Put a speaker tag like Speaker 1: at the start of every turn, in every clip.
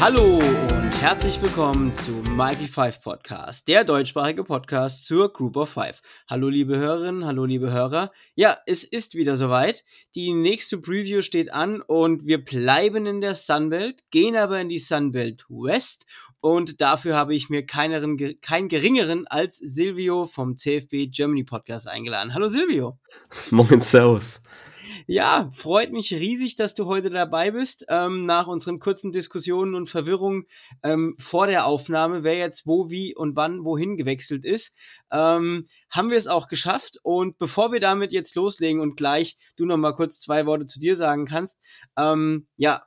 Speaker 1: Hallo und herzlich willkommen zu Mighty Five Podcast, der deutschsprachige Podcast zur Group of Five. Hallo liebe Hörerinnen, hallo liebe Hörer. Ja, es ist wieder soweit. Die nächste Preview steht an und wir bleiben in der Sunbelt, gehen aber in die Sunbelt West und dafür habe ich mir keineren, keinen geringeren als Silvio vom CFB Germany Podcast eingeladen. Hallo Silvio.
Speaker 2: Moin, Servus.
Speaker 1: Ja, freut mich riesig, dass du heute dabei bist. Ähm, nach unseren kurzen Diskussionen und Verwirrungen ähm, vor der Aufnahme, wer jetzt wo, wie und wann wohin gewechselt ist, ähm, haben wir es auch geschafft. Und bevor wir damit jetzt loslegen und gleich du noch mal kurz zwei Worte zu dir sagen kannst, ähm, ja,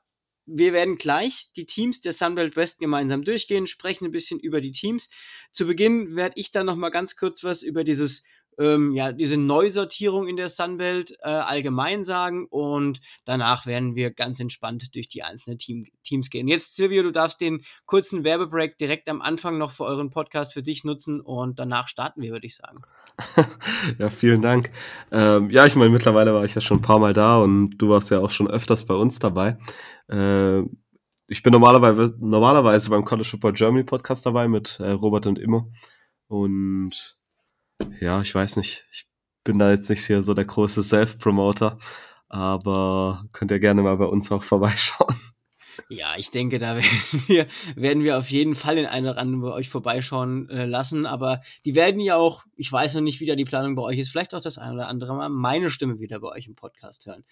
Speaker 1: wir werden gleich die Teams der Sunbelt West gemeinsam durchgehen, sprechen ein bisschen über die Teams. Zu Beginn werde ich dann noch mal ganz kurz was über dieses ähm, ja, diese Neusortierung in der Sunbelt äh, allgemein sagen und danach werden wir ganz entspannt durch die einzelnen Team, Teams gehen. Jetzt, Silvio, du darfst den kurzen Werbebreak direkt am Anfang noch für euren Podcast für dich nutzen und danach starten wir, würde ich sagen.
Speaker 2: ja, vielen Dank. Ähm, ja, ich meine, mittlerweile war ich ja schon ein paar Mal da und du warst ja auch schon öfters bei uns dabei. Äh, ich bin normalerweise, normalerweise beim College Football Germany Podcast dabei mit äh, Robert und Immo. Und ja, ich weiß nicht, ich bin da jetzt nicht hier so der große Self-Promoter, aber könnt ihr gerne mal bei uns auch vorbeischauen.
Speaker 1: Ja, ich denke, da werden wir, werden wir auf jeden Fall in einer oder anderen bei euch vorbeischauen äh, lassen. Aber die werden ja auch, ich weiß noch nicht, wie da die Planung bei euch ist, vielleicht auch das ein oder andere Mal meine Stimme wieder bei euch im Podcast hören.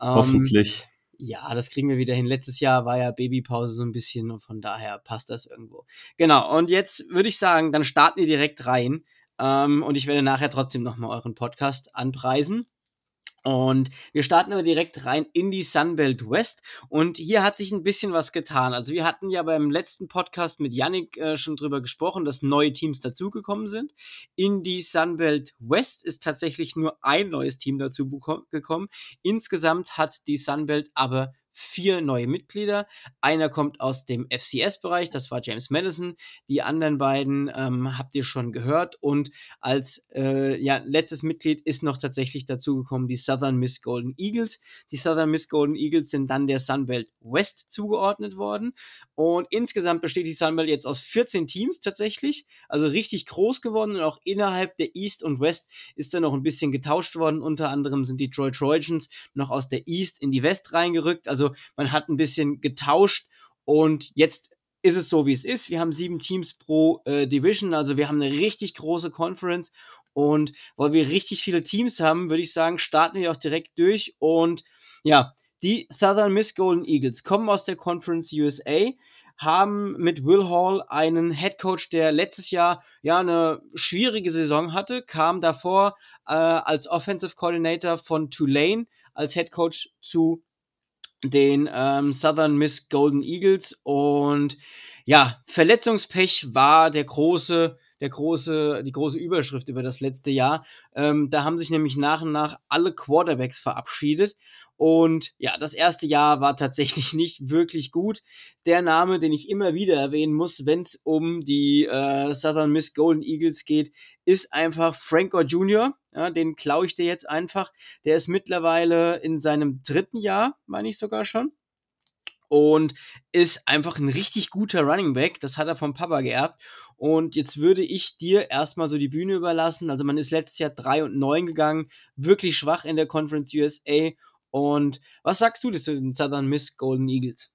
Speaker 2: Ähm, Hoffentlich.
Speaker 1: Ja, das kriegen wir wieder hin. Letztes Jahr war ja Babypause so ein bisschen und von daher passt das irgendwo. Genau, und jetzt würde ich sagen, dann starten wir direkt rein. Ähm, und ich werde nachher trotzdem nochmal euren Podcast anpreisen. Und wir starten aber direkt rein in die Sunbelt West. Und hier hat sich ein bisschen was getan. Also wir hatten ja beim letzten Podcast mit Yannick äh, schon drüber gesprochen, dass neue Teams dazugekommen sind. In die Sunbelt West ist tatsächlich nur ein neues Team dazu gekommen. Insgesamt hat die Sunbelt aber vier neue Mitglieder. Einer kommt aus dem FCS-Bereich, das war James Madison. Die anderen beiden ähm, habt ihr schon gehört. Und als äh, ja, letztes Mitglied ist noch tatsächlich dazugekommen die Southern Miss Golden Eagles. Die Southern Miss Golden Eagles sind dann der Sunbelt West zugeordnet worden. Und insgesamt besteht die Sunbelt jetzt aus 14 Teams tatsächlich. Also richtig groß geworden und auch innerhalb der East und West ist dann noch ein bisschen getauscht worden. Unter anderem sind die Troy Trojans noch aus der East in die West reingerückt. Also man hat ein bisschen getauscht und jetzt ist es so, wie es ist. Wir haben sieben Teams pro äh, Division, also wir haben eine richtig große Conference und weil wir richtig viele Teams haben, würde ich sagen, starten wir auch direkt durch und ja, die Southern Miss Golden Eagles kommen aus der Conference USA, haben mit Will Hall einen Head Coach, der letztes Jahr ja eine schwierige Saison hatte, kam davor äh, als Offensive Coordinator von Tulane als Head Coach zu den ähm, Southern Miss Golden Eagles. Und ja, Verletzungspech war der große, der große, die große Überschrift über das letzte Jahr. Ähm, da haben sich nämlich nach und nach alle Quarterbacks verabschiedet. Und ja, das erste Jahr war tatsächlich nicht wirklich gut. Der Name, den ich immer wieder erwähnen muss, wenn es um die äh, Southern Miss Golden Eagles geht, ist einfach Franco Jr. Ja, den klaue ich dir jetzt einfach. Der ist mittlerweile in seinem dritten Jahr, meine ich sogar schon. Und ist einfach ein richtig guter Running Back. Das hat er vom Papa geerbt. Und jetzt würde ich dir erstmal so die Bühne überlassen. Also man ist letztes Jahr 3 und 9 gegangen. Wirklich schwach in der Conference USA und was sagst du zu den Southern Miss Golden Eagles?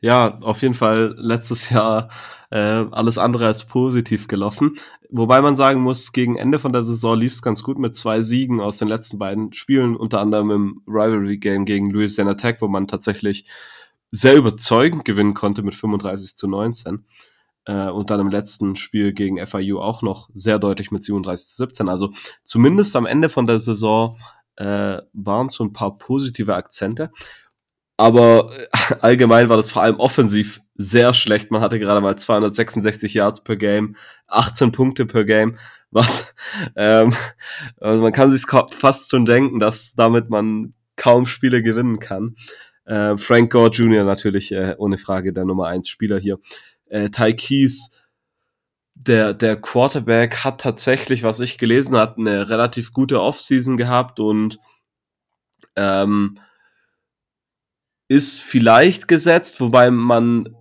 Speaker 2: Ja, auf jeden Fall letztes Jahr äh, alles andere als positiv gelaufen. Wobei man sagen muss, gegen Ende von der Saison lief es ganz gut mit zwei Siegen aus den letzten beiden Spielen, unter anderem im Rivalry Game gegen Louisiana Tech, wo man tatsächlich sehr überzeugend gewinnen konnte mit 35 zu 19. Äh, und dann im letzten Spiel gegen FIU auch noch sehr deutlich mit 37 zu 17. Also zumindest am Ende von der Saison äh, waren so ein paar positive Akzente. Aber äh, allgemein war das vor allem offensiv sehr schlecht. Man hatte gerade mal 266 Yards per Game, 18 Punkte per Game. Was, ähm, also man kann sich fast schon denken, dass damit man kaum Spiele gewinnen kann. Äh, Frank Gore Jr. natürlich äh, ohne Frage der Nummer 1 Spieler hier. Äh, Ty Keys der, der Quarterback hat tatsächlich, was ich gelesen habe, eine relativ gute Offseason gehabt und ähm, ist vielleicht gesetzt, wobei man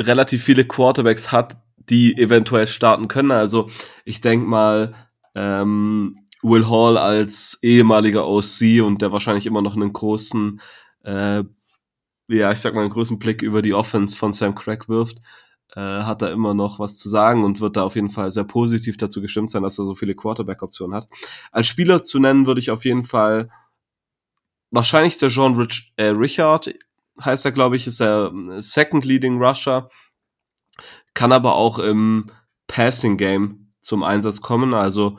Speaker 2: relativ viele Quarterbacks hat, die eventuell starten können. Also ich denke mal, ähm, Will Hall als ehemaliger OC und der wahrscheinlich immer noch einen großen, äh, ja, ich sag mal, einen großen Blick über die Offense von Sam Craig wirft, äh, hat da immer noch was zu sagen und wird da auf jeden Fall sehr positiv dazu gestimmt sein, dass er so viele Quarterback-Optionen hat. Als Spieler zu nennen würde ich auf jeden Fall wahrscheinlich der John Rich, äh, Richard, heißt er, glaube ich, ist er äh, Second Leading Rusher, kann aber auch im Passing Game zum Einsatz kommen, also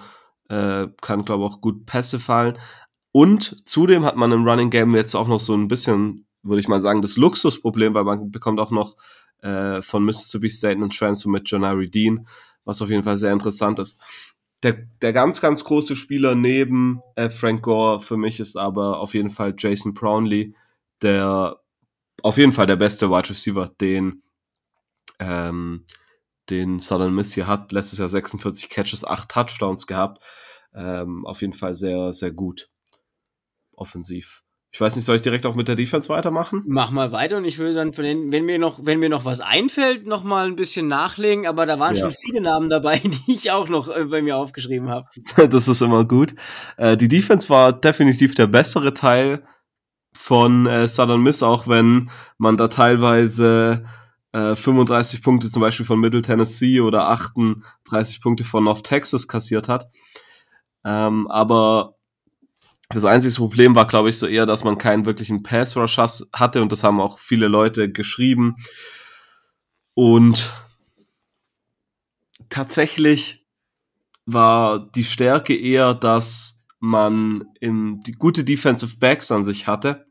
Speaker 2: äh, kann, glaube ich, auch gut Pässe fallen. Und zudem hat man im Running Game jetzt auch noch so ein bisschen, würde ich mal sagen, das Luxusproblem, weil man bekommt auch noch äh, von Mississippi State einen Transfer mit Janari Dean, was auf jeden Fall sehr interessant ist. Der, der ganz, ganz große Spieler neben äh, Frank Gore für mich ist aber auf jeden Fall Jason Brownlee, der auf jeden Fall der beste Wide Receiver, den, ähm, den Southern Miss hier hat. Letztes Jahr 46 Catches, 8 Touchdowns gehabt. Ähm, auf jeden Fall sehr, sehr gut offensiv. Ich weiß nicht, soll ich direkt auch mit der Defense weitermachen?
Speaker 1: Mach mal weiter und ich würde dann, den, wenn mir noch, wenn mir noch was einfällt, noch mal ein bisschen nachlegen. Aber da waren ja. schon viele Namen dabei, die ich auch noch äh, bei mir aufgeschrieben habe.
Speaker 2: das ist immer gut. Äh, die Defense war definitiv der bessere Teil von äh, Southern Miss, auch wenn man da teilweise äh, 35 Punkte zum Beispiel von Middle Tennessee oder 38 Punkte von North Texas kassiert hat. Ähm, aber das einzige Problem war, glaube ich, so eher, dass man keinen wirklichen Pass-Rush hatte und das haben auch viele Leute geschrieben. Und tatsächlich war die Stärke eher, dass man in die gute Defensive Backs an sich hatte.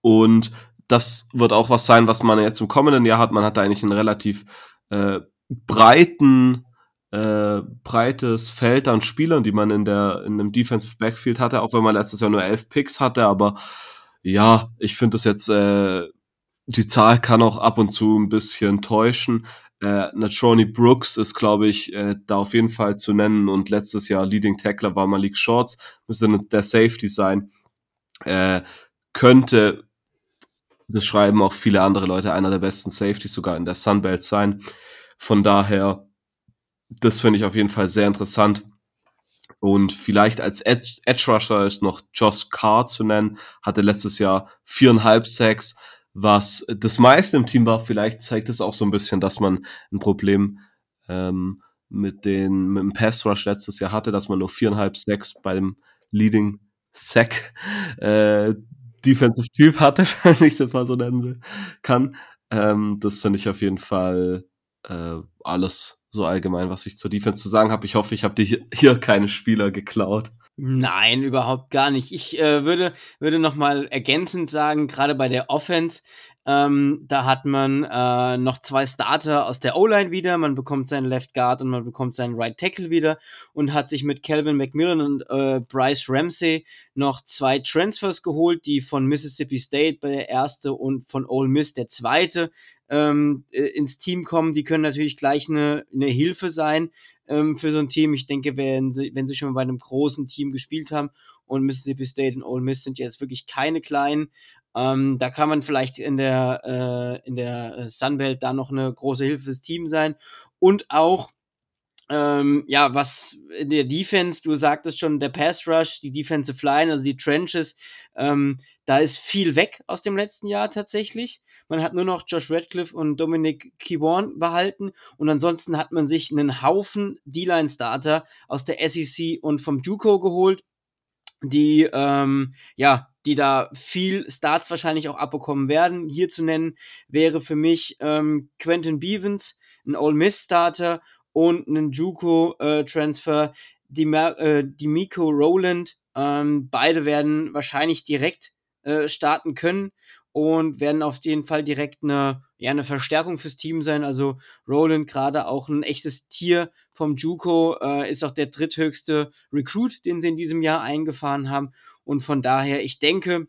Speaker 2: Und das wird auch was sein, was man jetzt im kommenden Jahr hat. Man hat eigentlich einen relativ äh, breiten äh, breites Feld an Spielern, die man in der in dem Defensive Backfield hatte, auch wenn man letztes Jahr nur elf Picks hatte, aber ja, ich finde das jetzt, äh, die Zahl kann auch ab und zu ein bisschen täuschen. Äh, Natroni Brooks ist, glaube ich, äh, da auf jeden Fall zu nennen und letztes Jahr Leading Tackler war Malik Shorts, müsste der Safety sein. Äh, könnte, das schreiben auch viele andere Leute, einer der besten Safeties sogar in der Sunbelt sein. Von daher, das finde ich auf jeden Fall sehr interessant. Und vielleicht als Edge, Rusher ist noch Josh Carr zu nennen, hatte letztes Jahr viereinhalb Sacks, was das meiste im Team war. Vielleicht zeigt es auch so ein bisschen, dass man ein Problem ähm, mit, den, mit dem Pass Rush letztes Jahr hatte, dass man nur viereinhalb Sacks bei dem Leading Sack äh, Defensive Typ hatte, wenn ich das mal so nennen kann. Ähm, das finde ich auf jeden Fall äh, alles so allgemein, was ich zur Defense zu sagen habe. Ich hoffe, ich habe dir hier, keine Spieler geklaut.
Speaker 1: Nein, überhaupt gar nicht. Ich äh, würde, würde noch mal ergänzend sagen, gerade bei der Offense, ähm, da hat man äh, noch zwei Starter aus der O-Line wieder. Man bekommt seinen Left Guard und man bekommt seinen Right Tackle wieder und hat sich mit Calvin McMillan und äh, Bryce Ramsey noch zwei Transfers geholt, die von Mississippi State bei der erste und von Ole Miss der zweite ähm, äh, ins Team kommen. Die können natürlich gleich eine, eine Hilfe sein ähm, für so ein Team. Ich denke, wenn sie, wenn sie schon bei einem großen Team gespielt haben und Mississippi State und Ole Miss sind jetzt wirklich keine kleinen, ähm, da kann man vielleicht in der, äh, in der Sunbelt da noch eine große Hilfe fürs Team sein. Und auch, ähm, ja, was in der Defense, du sagtest schon, der Pass Rush, die Defensive Line, also die Trenches, ähm, da ist viel weg aus dem letzten Jahr tatsächlich. Man hat nur noch Josh Radcliffe und Dominic Kiborn behalten und ansonsten hat man sich einen Haufen D-Line-Starter aus der SEC und vom JUCO geholt, die, ähm, ja, die da viel Starts wahrscheinlich auch abbekommen werden. Hier zu nennen wäre für mich ähm, Quentin Bevens, ein Ole Miss Starter und ein Juco äh, die, äh, die Miko Rowland. Ähm, beide werden wahrscheinlich direkt äh, starten können und werden auf jeden Fall direkt eine, ja, eine Verstärkung fürs Team sein. Also Roland gerade auch ein echtes Tier vom Juco, äh, ist auch der dritthöchste Recruit, den sie in diesem Jahr eingefahren haben. Und von daher, ich denke,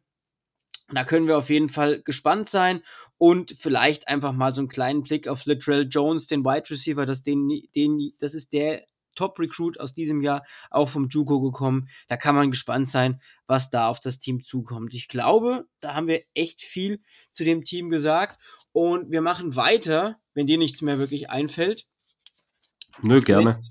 Speaker 1: da können wir auf jeden Fall gespannt sein und vielleicht einfach mal so einen kleinen Blick auf Latrell Jones, den Wide Receiver, das, den, den, das ist der Top-Recruit aus diesem Jahr, auch vom Juco gekommen. Da kann man gespannt sein, was da auf das Team zukommt. Ich glaube, da haben wir echt viel zu dem Team gesagt. Und wir machen weiter, wenn dir nichts mehr wirklich einfällt.
Speaker 2: Nö, gerne.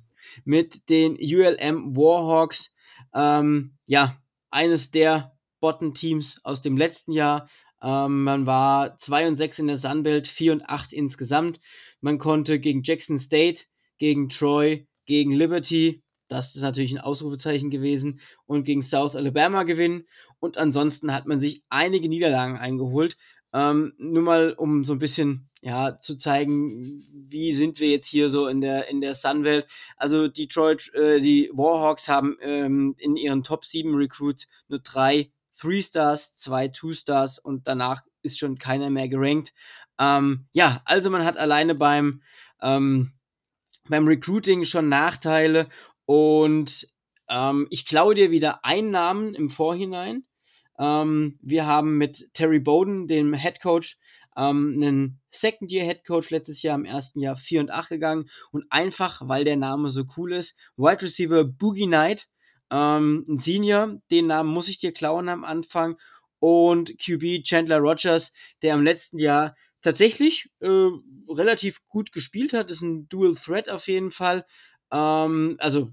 Speaker 1: Mit, mit den ULM Warhawks. Ähm, ja, eines der Bottom-Teams aus dem letzten Jahr. Ähm, man war 2 und 6 in der Sunbelt, 4 und 8 insgesamt. Man konnte gegen Jackson State, gegen Troy, gegen Liberty, das ist natürlich ein Ausrufezeichen gewesen, und gegen South Alabama gewinnen. Und ansonsten hat man sich einige Niederlagen eingeholt. Ähm, nur mal, um so ein bisschen ja, zu zeigen, wie sind wir jetzt hier so in der, in der Sunwelt. Also Detroit, äh, die Warhawks haben ähm, in ihren Top 7 Recruits nur drei Three Stars, zwei Two Stars und danach ist schon keiner mehr gerankt. Ähm, ja, also man hat alleine beim, ähm, beim Recruiting schon Nachteile und ähm, ich klaue dir wieder einen Namen im Vorhinein. Ähm, wir haben mit Terry Bowden, dem Head Coach, ähm, einen Second-Year-Head Coach letztes Jahr im ersten Jahr 4 und 8 gegangen und einfach, weil der Name so cool ist, Wide Receiver Boogie Knight ähm, ein Senior, den Namen muss ich dir klauen am Anfang. Und QB Chandler Rogers, der im letzten Jahr tatsächlich äh, relativ gut gespielt hat, ist ein Dual Threat auf jeden Fall. Ähm, also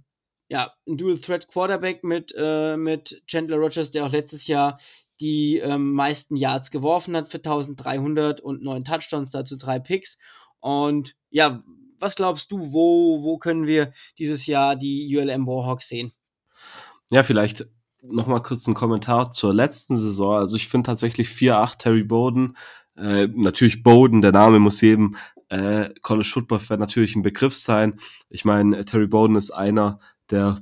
Speaker 1: ja, ein Dual Threat Quarterback mit, äh, mit Chandler Rogers, der auch letztes Jahr die ähm, meisten Yards geworfen hat für 1300 und neun Touchdowns, dazu drei Picks. Und ja, was glaubst du, wo, wo können wir dieses Jahr die ULM Warhawks sehen?
Speaker 2: Ja, vielleicht noch mal kurz ein Kommentar zur letzten Saison. Also ich finde tatsächlich 4-8 Terry Bowden, äh, natürlich Bowden, der Name muss jedem äh, College Football Fan natürlich ein Begriff sein. Ich meine, Terry Bowden ist einer der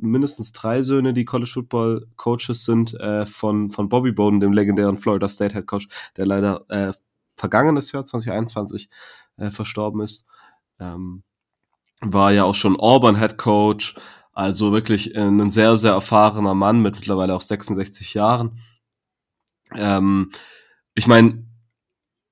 Speaker 2: mindestens drei Söhne, die College Football Coaches sind, äh, von, von Bobby Bowden, dem legendären Florida State Head Coach, der leider äh, vergangenes Jahr 2021 äh, verstorben ist. Ähm, war ja auch schon Auburn Head Coach, also wirklich äh, ein sehr, sehr erfahrener Mann mit mittlerweile auch 66 Jahren. Ähm, ich meine,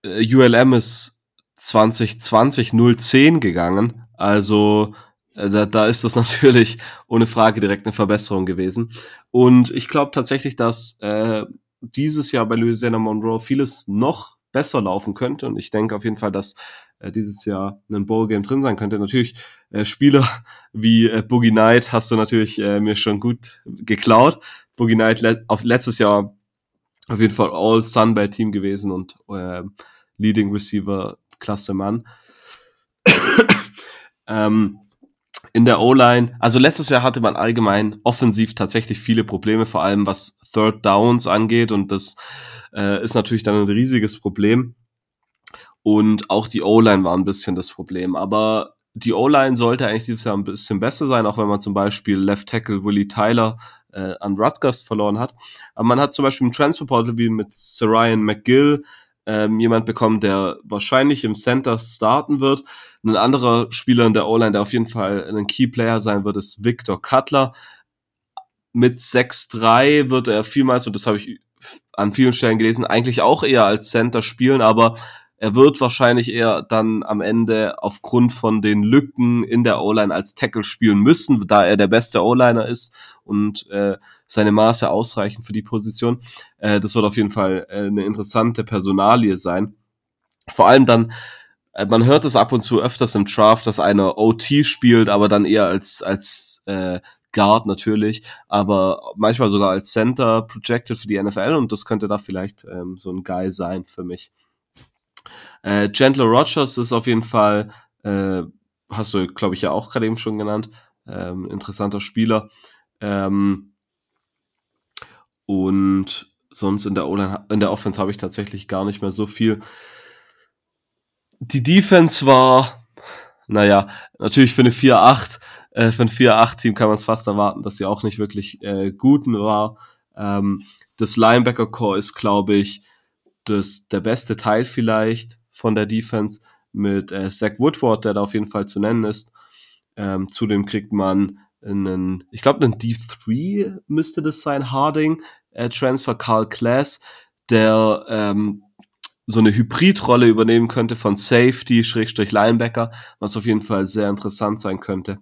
Speaker 2: äh, ULM ist 2020 010 gegangen. Also äh, da, da ist das natürlich ohne Frage direkt eine Verbesserung gewesen. Und ich glaube tatsächlich, dass äh, dieses Jahr bei Louisiana Monroe vieles noch besser laufen könnte. Und ich denke auf jeden Fall, dass äh, dieses Jahr ein Bowl-Game drin sein könnte. Natürlich äh, Spieler wie äh, Boogie Knight hast du natürlich äh, mir schon gut geklaut. Boogie Knight le auf letztes Jahr auf jeden Fall All Sunbelt Team gewesen und äh, Leading Receiver klasse Mann. ähm, in der O-Line, also letztes Jahr hatte man allgemein offensiv tatsächlich viele Probleme, vor allem was Third Downs angeht und das äh, ist natürlich dann ein riesiges Problem. Und auch die O-Line war ein bisschen das Problem. Aber die O-Line sollte eigentlich dieses Jahr ein bisschen besser sein, auch wenn man zum Beispiel Left Tackle Willie Tyler äh, an Rutgers verloren hat. Aber man hat zum Beispiel im Transfer wie mit Ryan McGill ähm, jemand bekommen, der wahrscheinlich im Center starten wird. Ein anderer Spieler in der O-Line, der auf jeden Fall ein Key Player sein wird, ist Victor Cutler. Mit 6-3 wird er vielmals, und das habe ich an vielen Stellen gelesen, eigentlich auch eher als Center spielen, aber er wird wahrscheinlich eher dann am Ende aufgrund von den Lücken in der O-Line als Tackle spielen müssen, da er der beste O-Liner ist und äh, seine Maße ausreichen für die Position. Äh, das wird auf jeden Fall äh, eine interessante Personalie sein. Vor allem dann, äh, man hört es ab und zu öfters im Draft, dass einer OT spielt, aber dann eher als, als äh, Guard natürlich, aber manchmal sogar als Center projected für die NFL und das könnte da vielleicht ähm, so ein Guy sein für mich. Äh, Chandler Rogers ist auf jeden Fall, äh, hast du, glaube ich, ja auch gerade eben schon genannt, ähm, interessanter Spieler. Ähm, und sonst in der, in der Offense habe ich tatsächlich gar nicht mehr so viel. Die Defense war, naja, natürlich für eine 4-8, äh, für ein 4-8-Team kann man es fast erwarten, dass sie auch nicht wirklich äh, guten war. Ähm, das Linebacker-Core ist, glaube ich, das, der beste Teil vielleicht von der Defense mit äh, Zach Woodward, der da auf jeden Fall zu nennen ist. Ähm, zudem kriegt man einen, ich glaube, einen D3 müsste das sein, Harding, äh, Transfer Carl Class, der ähm, so eine Hybridrolle übernehmen könnte von Safety, Schrägstrich Linebacker, was auf jeden Fall sehr interessant sein könnte.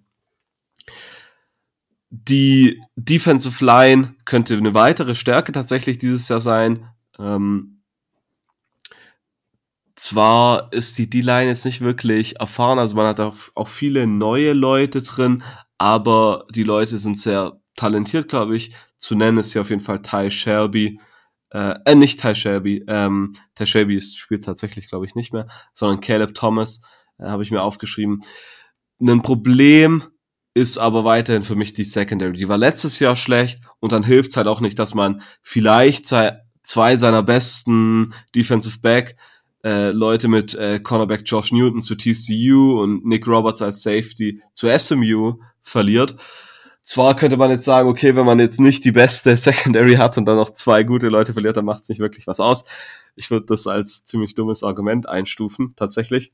Speaker 2: die Defensive Line könnte eine weitere Stärke tatsächlich dieses Jahr sein. Ähm, zwar ist die D-Line jetzt nicht wirklich erfahren, also man hat auch, auch viele neue Leute drin, aber die Leute sind sehr talentiert, glaube ich. Zu nennen ist hier auf jeden Fall Ty Shelby, äh, äh nicht Ty Shelby, ähm, Ty Shelby ist, spielt tatsächlich, glaube ich, nicht mehr, sondern Caleb Thomas, äh, habe ich mir aufgeschrieben. Ein Problem ist aber weiterhin für mich die Secondary. Die war letztes Jahr schlecht und dann hilft es halt auch nicht, dass man vielleicht zwei seiner besten Defensive Back äh, Leute mit äh, Cornerback Josh Newton zu TCU und Nick Roberts als Safety zu SMU verliert. Zwar könnte man jetzt sagen, okay, wenn man jetzt nicht die beste Secondary hat und dann noch zwei gute Leute verliert, dann macht es nicht wirklich was aus. Ich würde das als ziemlich dummes Argument einstufen, tatsächlich.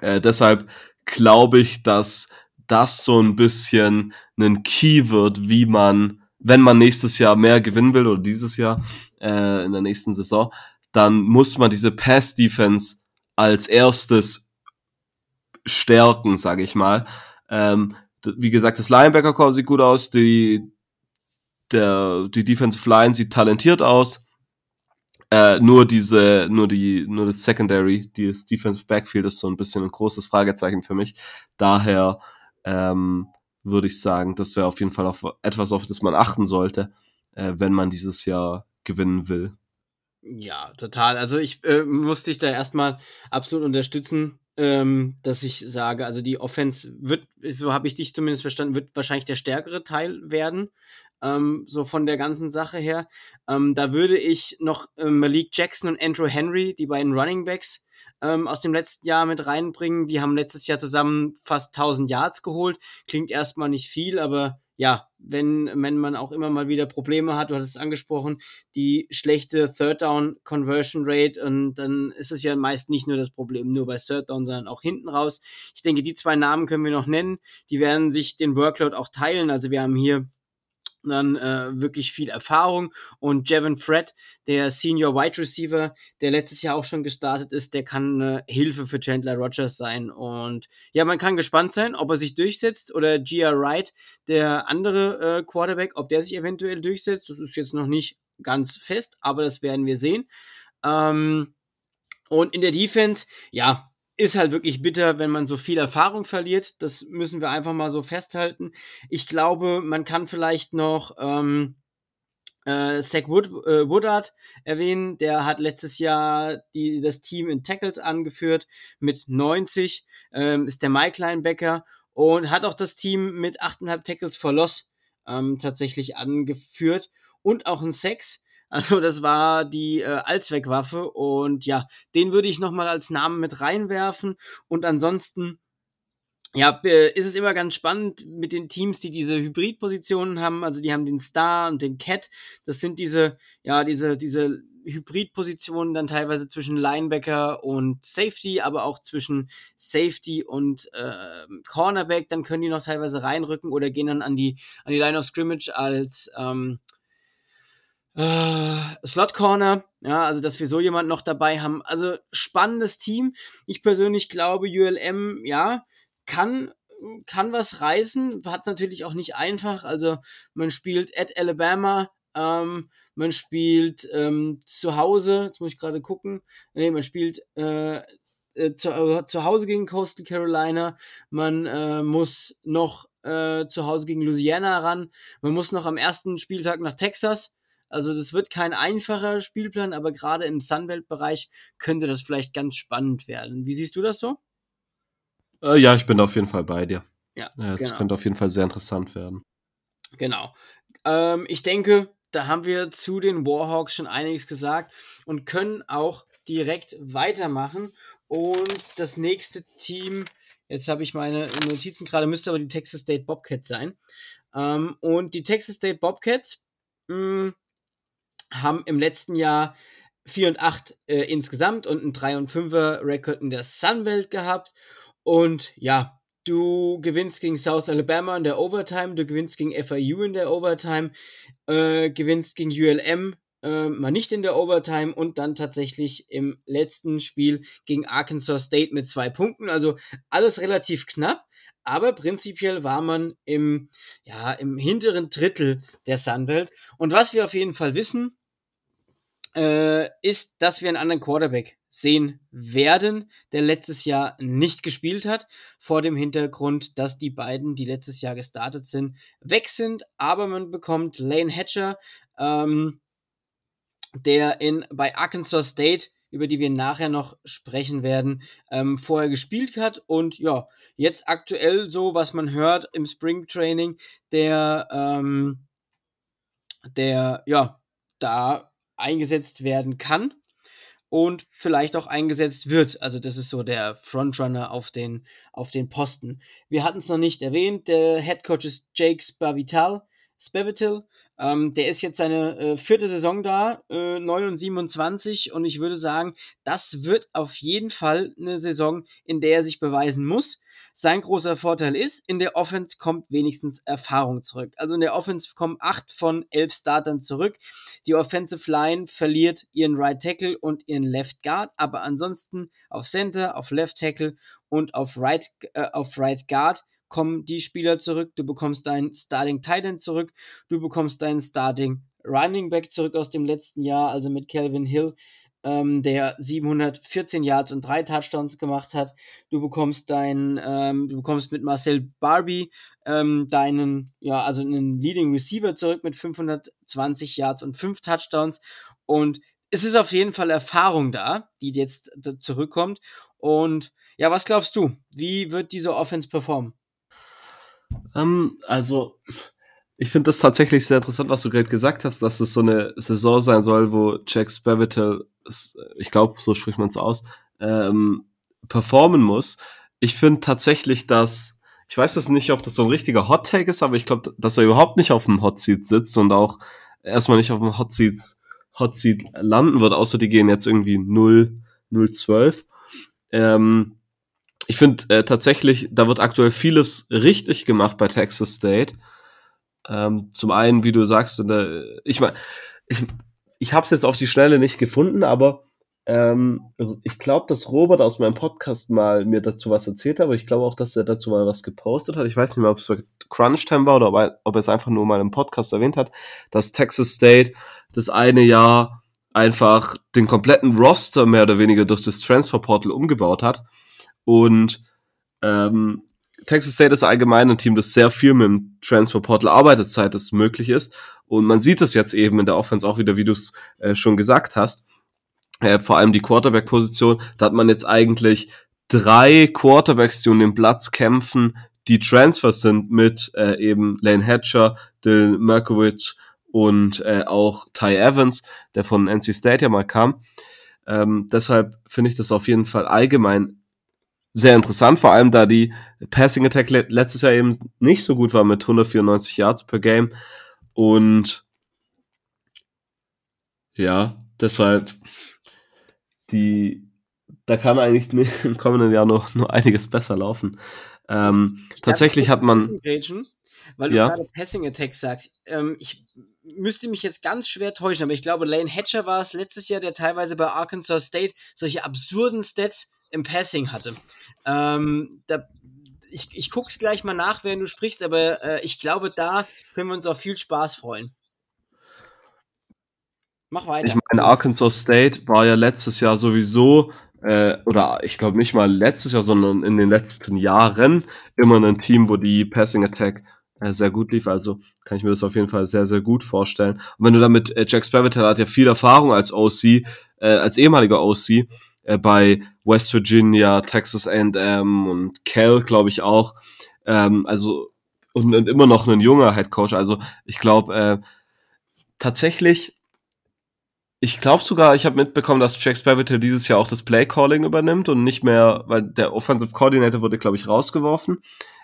Speaker 2: Äh, deshalb glaube ich, dass das so ein bisschen ein Key wird, wie man, wenn man nächstes Jahr mehr gewinnen will oder dieses Jahr äh, in der nächsten Saison, dann muss man diese Pass-Defense als erstes stärken, sage ich mal. Ähm, wie gesagt, das Linebacker-Core sieht gut aus, die, der, die Defensive Line sieht talentiert aus. Äh, nur diese, nur die, nur das Secondary, das Defensive Backfield ist so ein bisschen ein großes Fragezeichen für mich. Daher ähm, würde ich sagen, das wäre auf jeden Fall auf etwas, auf das man achten sollte, äh, wenn man dieses Jahr gewinnen will.
Speaker 1: Ja, total. Also ich äh, muss dich da erstmal absolut unterstützen, ähm, dass ich sage, also die Offense wird, so habe ich dich zumindest verstanden, wird wahrscheinlich der stärkere Teil werden. Ähm, so von der ganzen Sache her. Ähm, da würde ich noch äh, Malik Jackson und Andrew Henry, die beiden Running Backs, ähm, aus dem letzten Jahr mit reinbringen. Die haben letztes Jahr zusammen fast 1000 Yards geholt. Klingt erstmal nicht viel, aber ja, wenn, wenn man auch immer mal wieder Probleme hat, du hattest es angesprochen, die schlechte Third Down Conversion Rate und dann ist es ja meist nicht nur das Problem nur bei Third Down, sondern auch hinten raus. Ich denke, die zwei Namen können wir noch nennen. Die werden sich den Workload auch teilen. Also wir haben hier dann äh, wirklich viel Erfahrung. Und Jevin Fred, der Senior Wide Receiver, der letztes Jahr auch schon gestartet ist, der kann eine Hilfe für Chandler Rogers sein. Und ja, man kann gespannt sein, ob er sich durchsetzt oder Gia Wright, der andere äh, Quarterback, ob der sich eventuell durchsetzt. Das ist jetzt noch nicht ganz fest, aber das werden wir sehen. Ähm, und in der Defense, ja, ist halt wirklich bitter, wenn man so viel Erfahrung verliert. Das müssen wir einfach mal so festhalten. Ich glaube, man kann vielleicht noch ähm, äh, Zach Wood, äh, Woodard erwähnen. Der hat letztes Jahr die, das Team in Tackles angeführt mit 90. Ähm, ist der Mike Linebacker und hat auch das Team mit 8,5 Tackles for Loss ähm, tatsächlich angeführt und auch ein Sex. Also das war die äh, Allzweckwaffe und ja, den würde ich nochmal als Namen mit reinwerfen und ansonsten ja, ist es immer ganz spannend mit den Teams, die diese Hybridpositionen haben. Also die haben den Star und den Cat. Das sind diese, ja, diese, diese Hybridpositionen dann teilweise zwischen Linebacker und Safety, aber auch zwischen Safety und äh, Cornerback. Dann können die noch teilweise reinrücken oder gehen dann an die, an die Line of Scrimmage als ähm, äh, Slot Corner, ja, also dass wir so jemanden noch dabei haben. Also spannendes Team. Ich persönlich glaube, ULM, ja, kann kann was reißen, hat es natürlich auch nicht einfach. Also man spielt at Alabama, ähm, man spielt ähm, zu Hause, jetzt muss ich gerade gucken, nee, man spielt äh, äh, zu, äh, zu Hause gegen Coastal Carolina, man äh, muss noch äh, zu Hause gegen Louisiana ran, man muss noch am ersten Spieltag nach Texas, also das wird kein einfacher Spielplan, aber gerade im Sunbelt-Bereich könnte das vielleicht ganz spannend werden. Wie siehst du das so?
Speaker 2: Äh, ja, ich bin auf jeden Fall bei dir.
Speaker 1: Ja,
Speaker 2: ja es genau. könnte auf jeden Fall sehr interessant werden.
Speaker 1: Genau. Ähm, ich denke, da haben wir zu den Warhawks schon einiges gesagt und können auch direkt weitermachen. Und das nächste Team, jetzt habe ich meine Notizen gerade, müsste aber die Texas State Bobcats sein. Ähm, und die Texas State Bobcats mh, hm, haben im letzten Jahr 4 und 8 äh, insgesamt und ein 3 und 5er Rekord in der Sunbelt gehabt. Und ja, du gewinnst gegen South Alabama in der Overtime, du gewinnst gegen FIU in der Overtime, äh, gewinnst gegen ULM äh, mal nicht in der Overtime und dann tatsächlich im letzten Spiel gegen Arkansas State mit zwei Punkten. Also alles relativ knapp. aber prinzipiell war man im, ja, im hinteren Drittel der Sunbelt. Und was wir auf jeden Fall wissen, äh, ist, dass wir einen anderen Quarterback sehen werden, der letztes Jahr nicht gespielt hat, vor dem Hintergrund, dass die beiden, die letztes Jahr gestartet sind, weg sind, aber man bekommt Lane Hatcher, ähm, der in, bei Arkansas State, über die wir nachher noch sprechen werden, ähm, vorher gespielt hat. Und ja, jetzt aktuell so, was man hört im Spring Training, der, ähm, der, ja, da eingesetzt werden kann und vielleicht auch eingesetzt wird. Also das ist so der Frontrunner auf den, auf den Posten. Wir hatten es noch nicht erwähnt, der Head Coach ist Jake Spavital, Spavital. Ähm, der ist jetzt seine äh, vierte Saison da, äh, 9 und 27 und ich würde sagen, das wird auf jeden Fall eine Saison, in der er sich beweisen muss. Sein großer Vorteil ist, in der Offense kommt wenigstens Erfahrung zurück. Also in der Offense kommen acht von elf Startern zurück. Die Offensive Line verliert ihren Right Tackle und ihren Left Guard, aber ansonsten auf Center, auf Left Tackle und auf Right, äh, auf right Guard kommen die Spieler zurück. Du bekommst deinen Starting Titan zurück. Du bekommst deinen Starting Running Back zurück aus dem letzten Jahr, also mit Calvin Hill ähm, der 714 Yards und drei Touchdowns gemacht hat. Du bekommst dein, ähm, du bekommst mit Marcel Barbie ähm, deinen, ja, also einen Leading Receiver zurück mit 520 Yards und fünf Touchdowns. Und es ist auf jeden Fall Erfahrung da, die jetzt zurückkommt. Und ja, was glaubst du? Wie wird diese Offense performen?
Speaker 2: Ähm, also, ich finde das tatsächlich sehr interessant, was du gerade gesagt hast, dass es so eine Saison sein soll, wo Jack Spavital ich glaube, so spricht man es aus, ähm, performen muss. Ich finde tatsächlich, dass, ich weiß das nicht, ob das so ein richtiger Hot Take ist, aber ich glaube, dass er überhaupt nicht auf dem Hot Seat sitzt und auch erstmal nicht auf dem Hot Seat, Hot Seat landen wird, außer die gehen jetzt irgendwie 0, 0, 12. Ähm, ich finde äh, tatsächlich, da wird aktuell vieles richtig gemacht bei Texas State. Ähm, zum einen, wie du sagst, der, ich meine, ich, ich habe es jetzt auf die Schnelle nicht gefunden, aber ähm, ich glaube, dass Robert aus meinem Podcast mal mir dazu was erzählt hat, aber ich glaube auch, dass er dazu mal was gepostet hat. Ich weiß nicht mehr, ob es Crunch Time war oder ob er, ob er es einfach nur mal im Podcast erwähnt hat, dass Texas State das eine Jahr einfach den kompletten Roster mehr oder weniger durch das Transfer Portal umgebaut hat. Und ähm, Texas State ist allgemein ein Team, das sehr viel mit dem Transfer Portal arbeitet, seit es möglich ist. Und man sieht es jetzt eben in der Offense auch wieder, wie du es äh, schon gesagt hast. Äh, vor allem die Quarterback-Position, da hat man jetzt eigentlich drei Quarterbacks, die um den Platz kämpfen, die Transfers sind mit äh, eben Lane Hatcher, Dylan Merkowitz und äh, auch Ty Evans, der von NC State ja mal kam. Ähm, deshalb finde ich das auf jeden Fall allgemein sehr interessant, vor allem da die Passing Attack letztes Jahr eben nicht so gut war mit 194 Yards per Game. Und ja, deshalb die, da kann eigentlich im kommenden Jahr noch nur einiges besser laufen. Ähm, tatsächlich hat man.
Speaker 1: Weil du ja. gerade Passing Attack sagst. Ähm, ich müsste mich jetzt ganz schwer täuschen, aber ich glaube, Lane Hatcher war es letztes Jahr, der teilweise bei Arkansas State solche absurden Stats im Passing hatte. Ähm, da ich, ich guck's gleich mal nach, während du sprichst, aber äh, ich glaube, da können wir uns auf viel Spaß freuen.
Speaker 2: Mach weiter. Ich meine, Arkansas State war ja letztes Jahr sowieso, äh, oder ich glaube nicht mal letztes Jahr, sondern in den letzten Jahren immer ein Team, wo die Passing Attack äh, sehr gut lief. Also kann ich mir das auf jeden Fall sehr, sehr gut vorstellen. Und wenn du damit, äh, Jack Spavital hat ja viel Erfahrung als OC, äh, als ehemaliger OC äh, bei West Virginia, Texas A&M und Cal, glaube ich auch. Ähm, also und, und, immer noch ein junger Head Coach. Also ich glaube äh, tatsächlich, ich glaube sogar, ich habe mitbekommen, dass Jack Spavital dieses Jahr auch das Play Calling übernimmt und nicht mehr, weil der Offensive Coordinator wurde, glaube ich, rausgeworfen.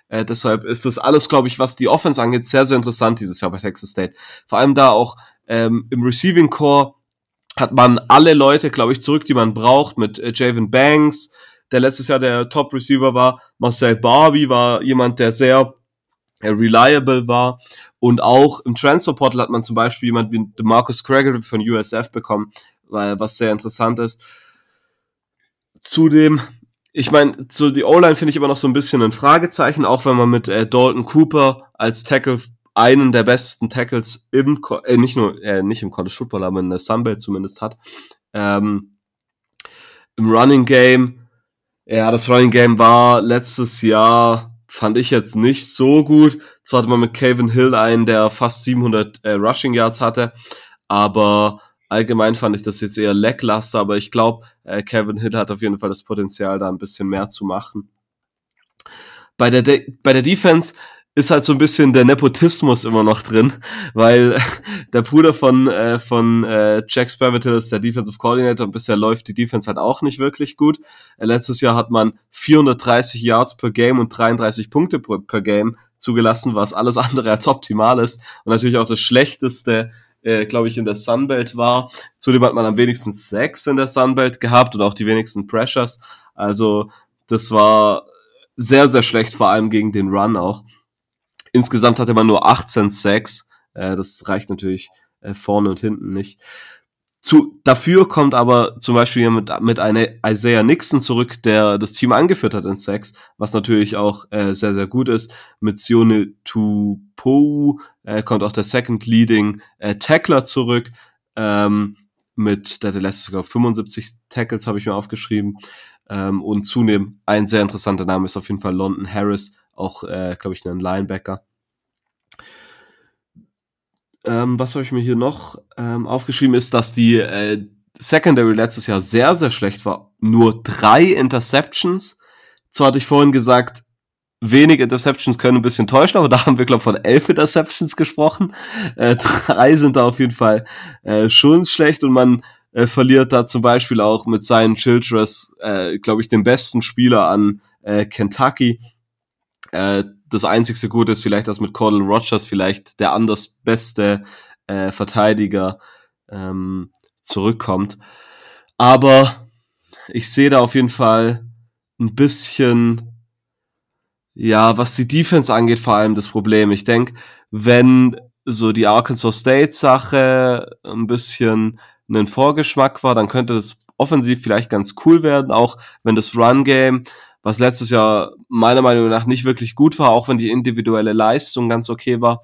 Speaker 2: Äh, deshalb ist das alles, glaube ich, was die Offense angeht, sehr, sehr interessant dieses Jahr bei Texas State. Vor allem da auch ähm, im Receiving Core hat man alle Leute, glaube ich, zurück, die man braucht, mit äh, Javen Banks, der letztes Jahr der Top Receiver war. Marcel Barbie war jemand, der sehr äh, reliable war. Und auch im Transfer Portal hat man zum Beispiel jemand wie DeMarcus Gregory von USF bekommen, weil, was sehr interessant ist. Zudem ich meine, so die O-Line finde ich immer noch so ein bisschen ein Fragezeichen, auch wenn man mit äh, Dalton Cooper als Tackle einen der besten Tackles im, äh, nicht nur, äh, nicht im College Football, aber in der Sunbelt zumindest hat. Ähm, Im Running Game, ja, das Running Game war letztes Jahr, fand ich jetzt nicht so gut. Zwar hatte man mit Calvin Hill einen, der fast 700 äh, Rushing Yards hatte, aber allgemein fand ich das jetzt eher lackluster, aber ich glaube, äh, Kevin Hill hat auf jeden Fall das Potenzial, da ein bisschen mehr zu machen. Bei der, De bei der Defense ist halt so ein bisschen der Nepotismus immer noch drin, weil der Bruder von, äh, von äh, Jack Spavital ist der Defensive Coordinator und bisher läuft die Defense halt auch nicht wirklich gut. Äh, letztes Jahr hat man 430 Yards per Game und 33 Punkte per, per Game zugelassen, was alles andere als optimal ist und natürlich auch das schlechteste äh, glaube ich, in der Sunbelt war. Zudem hat man am wenigsten Sex in der Sunbelt gehabt und auch die wenigsten Pressures. Also das war sehr, sehr schlecht, vor allem gegen den Run auch. Insgesamt hatte man nur 18 Sacks. Äh, das reicht natürlich äh, vorne und hinten nicht. Zu, dafür kommt aber zum Beispiel mit, mit einer Isaiah Nixon zurück, der das Team angeführt hat in Sacks, was natürlich auch äh, sehr, sehr gut ist. Mit Sione Tupou äh, kommt auch der Second Leading äh, Tackler zurück. Ähm, mit, der, der letzte, glaube 75 Tackles habe ich mir aufgeschrieben. Ähm, und zunehmend ein sehr interessanter Name ist auf jeden Fall London Harris, auch, äh, glaube ich, ein Linebacker. Ähm, was habe ich mir hier noch ähm, aufgeschrieben, ist, dass die äh, Secondary letztes Jahr sehr, sehr schlecht war. Nur drei Interceptions. Zwar hatte ich vorhin gesagt, wenig Interceptions können ein bisschen täuschen, aber da haben wir, glaube ich, von elf Interceptions gesprochen. Äh, drei sind da auf jeden Fall äh, schon schlecht und man äh, verliert da zum Beispiel auch mit seinen Childress, äh, glaube ich, den besten Spieler an äh, Kentucky. Äh, das einzigste Gute ist vielleicht, dass mit Cordell Rogers vielleicht der anders beste äh, Verteidiger ähm, zurückkommt. Aber ich sehe da auf jeden Fall ein bisschen, ja, was die Defense angeht, vor allem das Problem. Ich denke, wenn so die Arkansas State Sache ein bisschen einen Vorgeschmack war, dann könnte das offensiv vielleicht ganz cool werden, auch wenn das Run Game was letztes Jahr meiner Meinung nach nicht wirklich gut war, auch wenn die individuelle Leistung ganz okay war.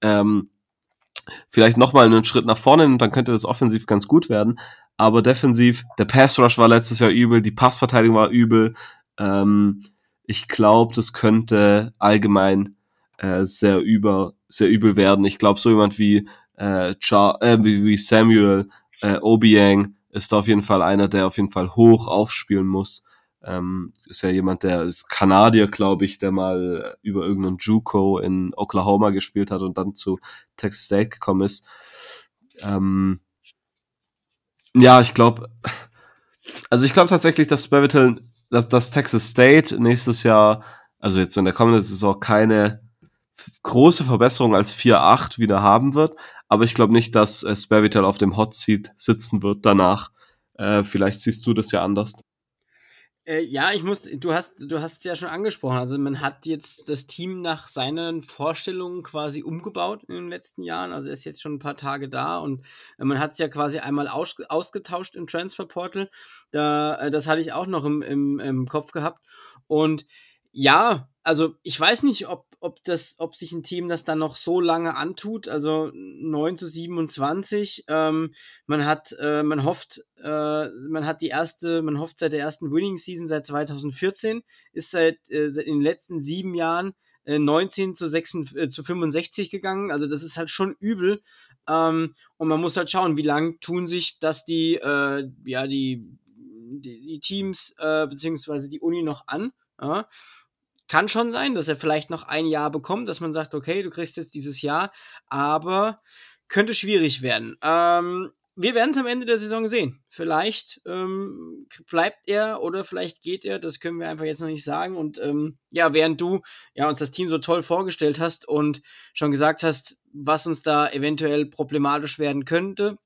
Speaker 2: Ähm, vielleicht nochmal einen Schritt nach vorne und dann könnte das offensiv ganz gut werden. Aber defensiv, der Pass Rush war letztes Jahr übel, die Passverteidigung war übel. Ähm, ich glaube, das könnte allgemein äh, sehr über sehr übel werden. Ich glaube, so jemand wie, äh, Char äh, wie, wie Samuel äh, Obiang ist auf jeden Fall einer, der auf jeden Fall hoch aufspielen muss. Ähm, ist ja jemand, der ist Kanadier, glaube ich, der mal über irgendeinen JUCO in Oklahoma gespielt hat und dann zu Texas State gekommen ist. Ähm, ja, ich glaube, also ich glaube tatsächlich, dass Spavital, dass, dass Texas State nächstes Jahr, also jetzt in der kommenden Saison keine große Verbesserung als 4-8 wieder haben wird, aber ich glaube nicht, dass äh, Spavital auf dem Hot Seat sitzen wird danach. Äh, vielleicht siehst du das ja anders.
Speaker 1: Äh, ja, ich muss, du hast, du hast es ja schon angesprochen. Also man hat jetzt das Team nach seinen Vorstellungen quasi umgebaut in den letzten Jahren. Also er ist jetzt schon ein paar Tage da und äh, man hat es ja quasi einmal aus, ausgetauscht im Transferportal. Da, äh, das hatte ich auch noch im, im, im Kopf gehabt. Und ja, also ich weiß nicht, ob, ob, das, ob sich ein Team das dann noch so lange antut. Also 9 zu 27. Ähm, man hat, äh, man hofft, äh, man hat die erste, man hofft seit der ersten Winning Season seit 2014, ist seit, äh, seit in den letzten sieben Jahren äh, 19 zu, 6, äh, zu 65 gegangen. Also das ist halt schon übel. Ähm, und man muss halt schauen, wie lang tun sich das die, äh, ja, die, die, die Teams äh, beziehungsweise die Uni noch an. Ja? Kann schon sein, dass er vielleicht noch ein Jahr bekommt, dass man sagt, okay, du kriegst jetzt dieses Jahr, aber könnte schwierig werden. Ähm, wir werden es am Ende der Saison sehen. Vielleicht ähm, bleibt er oder vielleicht geht er, das können wir einfach jetzt noch nicht sagen. Und ähm, ja, während du ja, uns das Team so toll vorgestellt hast und schon gesagt hast, was uns da eventuell problematisch werden könnte,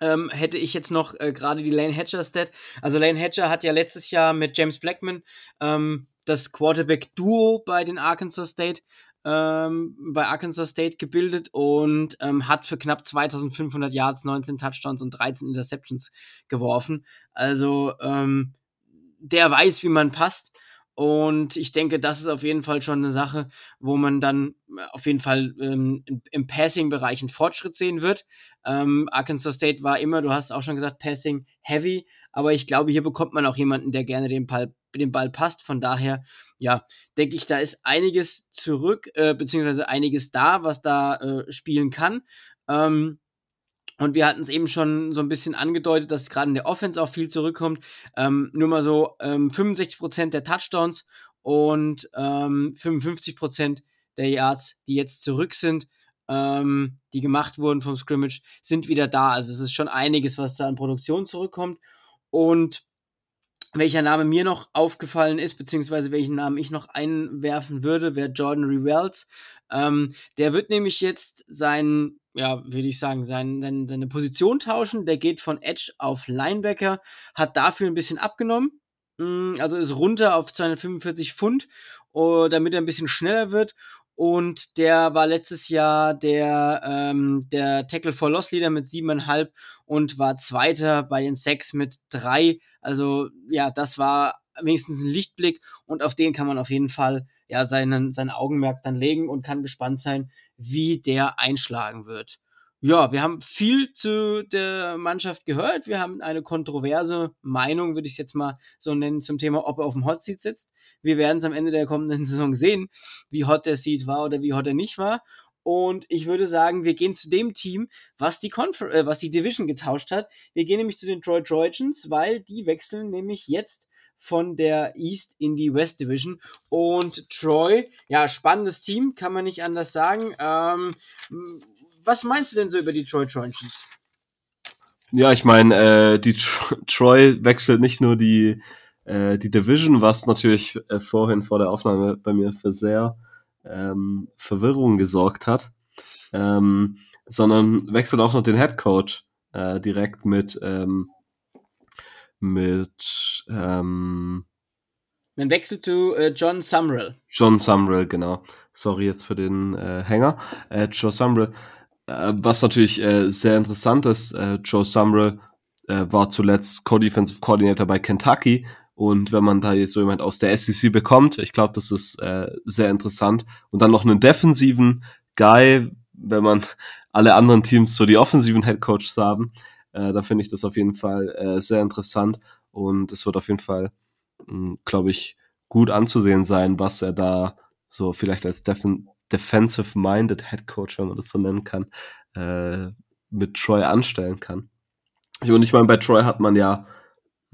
Speaker 1: ähm, hätte ich jetzt noch äh, gerade die Lane Hatcher Stat. Also Lane Hatcher hat ja letztes Jahr mit James Blackman ähm, das Quarterback-Duo bei den Arkansas State ähm, bei Arkansas State gebildet und ähm, hat für knapp 2500 Yards, 19 Touchdowns und 13 Interceptions geworfen. Also ähm, der weiß, wie man passt. Und ich denke, das ist auf jeden Fall schon eine Sache, wo man dann äh, auf jeden Fall ähm, im Passing-Bereich einen Fortschritt sehen wird. Ähm, Arkansas State war immer, du hast auch schon gesagt, Passing heavy, aber ich glaube, hier bekommt man auch jemanden, der gerne den Ball, den Ball passt. Von daher, ja, denke ich, da ist einiges zurück, äh, beziehungsweise einiges da, was da äh, spielen kann. Ähm, und wir hatten es eben schon so ein bisschen angedeutet, dass gerade in der Offense auch viel zurückkommt. Ähm, nur mal so ähm, 65% der Touchdowns und ähm, 55% der Yards, die jetzt zurück sind, ähm, die gemacht wurden vom Scrimmage, sind wieder da. Also es ist schon einiges, was da an Produktion zurückkommt. Und welcher Name mir noch aufgefallen ist, beziehungsweise welchen Namen ich noch einwerfen würde, wäre Jordan Revels. Ähm, der wird nämlich jetzt sein, ja, würde ich sagen, sein, sein, seine Position tauschen. Der geht von Edge auf Linebacker, hat dafür ein bisschen abgenommen. Mm, also ist runter auf 245 Pfund, oh, damit er ein bisschen schneller wird und der war letztes Jahr der, ähm, der Tackle for Loss Leader mit siebeneinhalb und war Zweiter bei den Sacks mit drei. Also ja, das war wenigstens ein Lichtblick und auf den kann man auf jeden Fall ja seinen, sein Augenmerk dann legen und kann gespannt sein, wie der einschlagen wird ja, wir haben viel zu der Mannschaft gehört. Wir haben eine kontroverse Meinung, würde ich jetzt mal so nennen, zum Thema, ob er auf dem Hot Seat sitzt. Wir werden es am Ende der kommenden Saison sehen, wie hot der Seat war oder wie hot er nicht war. Und ich würde sagen, wir gehen zu dem Team, was die, Confer äh, was die Division getauscht hat. Wir gehen nämlich zu den Troy Trojans, weil die wechseln nämlich jetzt von der East in die West Division. Und Troy, ja, spannendes Team, kann man nicht anders sagen. Ähm, was meinst du denn so über die Troy Trojans?
Speaker 2: Ja, ich meine, äh, die Tr Troy wechselt nicht nur die, äh, die Division, was natürlich äh, vorhin vor der Aufnahme bei mir für sehr ähm, Verwirrung gesorgt hat, ähm, sondern wechselt auch noch den Head Coach äh, direkt mit ähm, mit ähm,
Speaker 1: man wechselt zu äh, John Sumrall.
Speaker 2: John Sumrall, genau. Sorry jetzt für den äh, Hänger. Äh, Joe Sumrall äh, was natürlich äh, sehr interessant ist, äh, Joe Sumrall äh, war zuletzt Co-Defensive Coordinator bei Kentucky. Und wenn man da jetzt so jemand aus der SEC bekommt, ich glaube, das ist äh, sehr interessant. Und dann noch einen defensiven Guy, wenn man alle anderen Teams so die offensiven Headcoaches haben, äh, dann finde ich das auf jeden Fall äh, sehr interessant. Und es wird auf jeden Fall, hm, glaube ich, gut anzusehen sein, was er da so vielleicht als Defen defensive-minded Head Coach, wenn man das so nennen kann, äh, mit Troy anstellen kann. Und ich meine, bei Troy hat man ja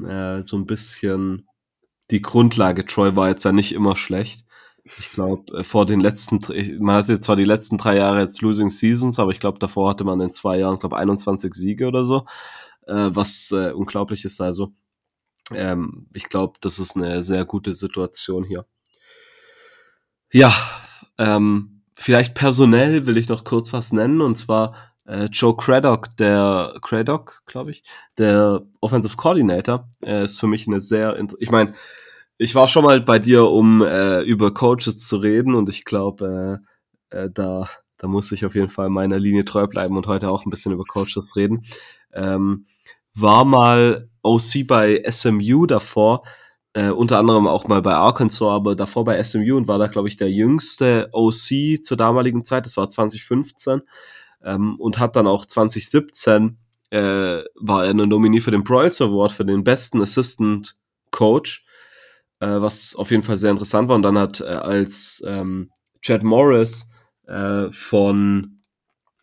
Speaker 2: äh, so ein bisschen die Grundlage. Troy war jetzt ja nicht immer schlecht. Ich glaube, äh, vor den letzten, man hatte zwar die letzten drei Jahre jetzt Losing Seasons, aber ich glaube, davor hatte man in zwei Jahren, glaube 21 Siege oder so, äh, was äh, unglaublich ist. Also, ähm, ich glaube, das ist eine sehr gute Situation hier. Ja, ähm, vielleicht personell will ich noch kurz was nennen, und zwar äh, Joe Craddock, der Craddock, glaube ich, der Offensive Coordinator, äh, ist für mich eine sehr, ich meine, ich war schon mal bei dir, um äh, über Coaches zu reden, und ich glaube, äh, äh, da da muss ich auf jeden Fall meiner Linie treu bleiben und heute auch ein bisschen über Coaches reden. Ähm, war mal OC bei SMU davor, äh, unter anderem auch mal bei Arkansas, aber davor bei SMU und war da, glaube ich, der jüngste OC zur damaligen Zeit, das war 2015, ähm, und hat dann auch 2017 äh, war er eine Nominie für den Broyles Award für den besten Assistant Coach, äh, was auf jeden Fall sehr interessant war. Und dann hat äh, als ähm, Chad Morris äh, von,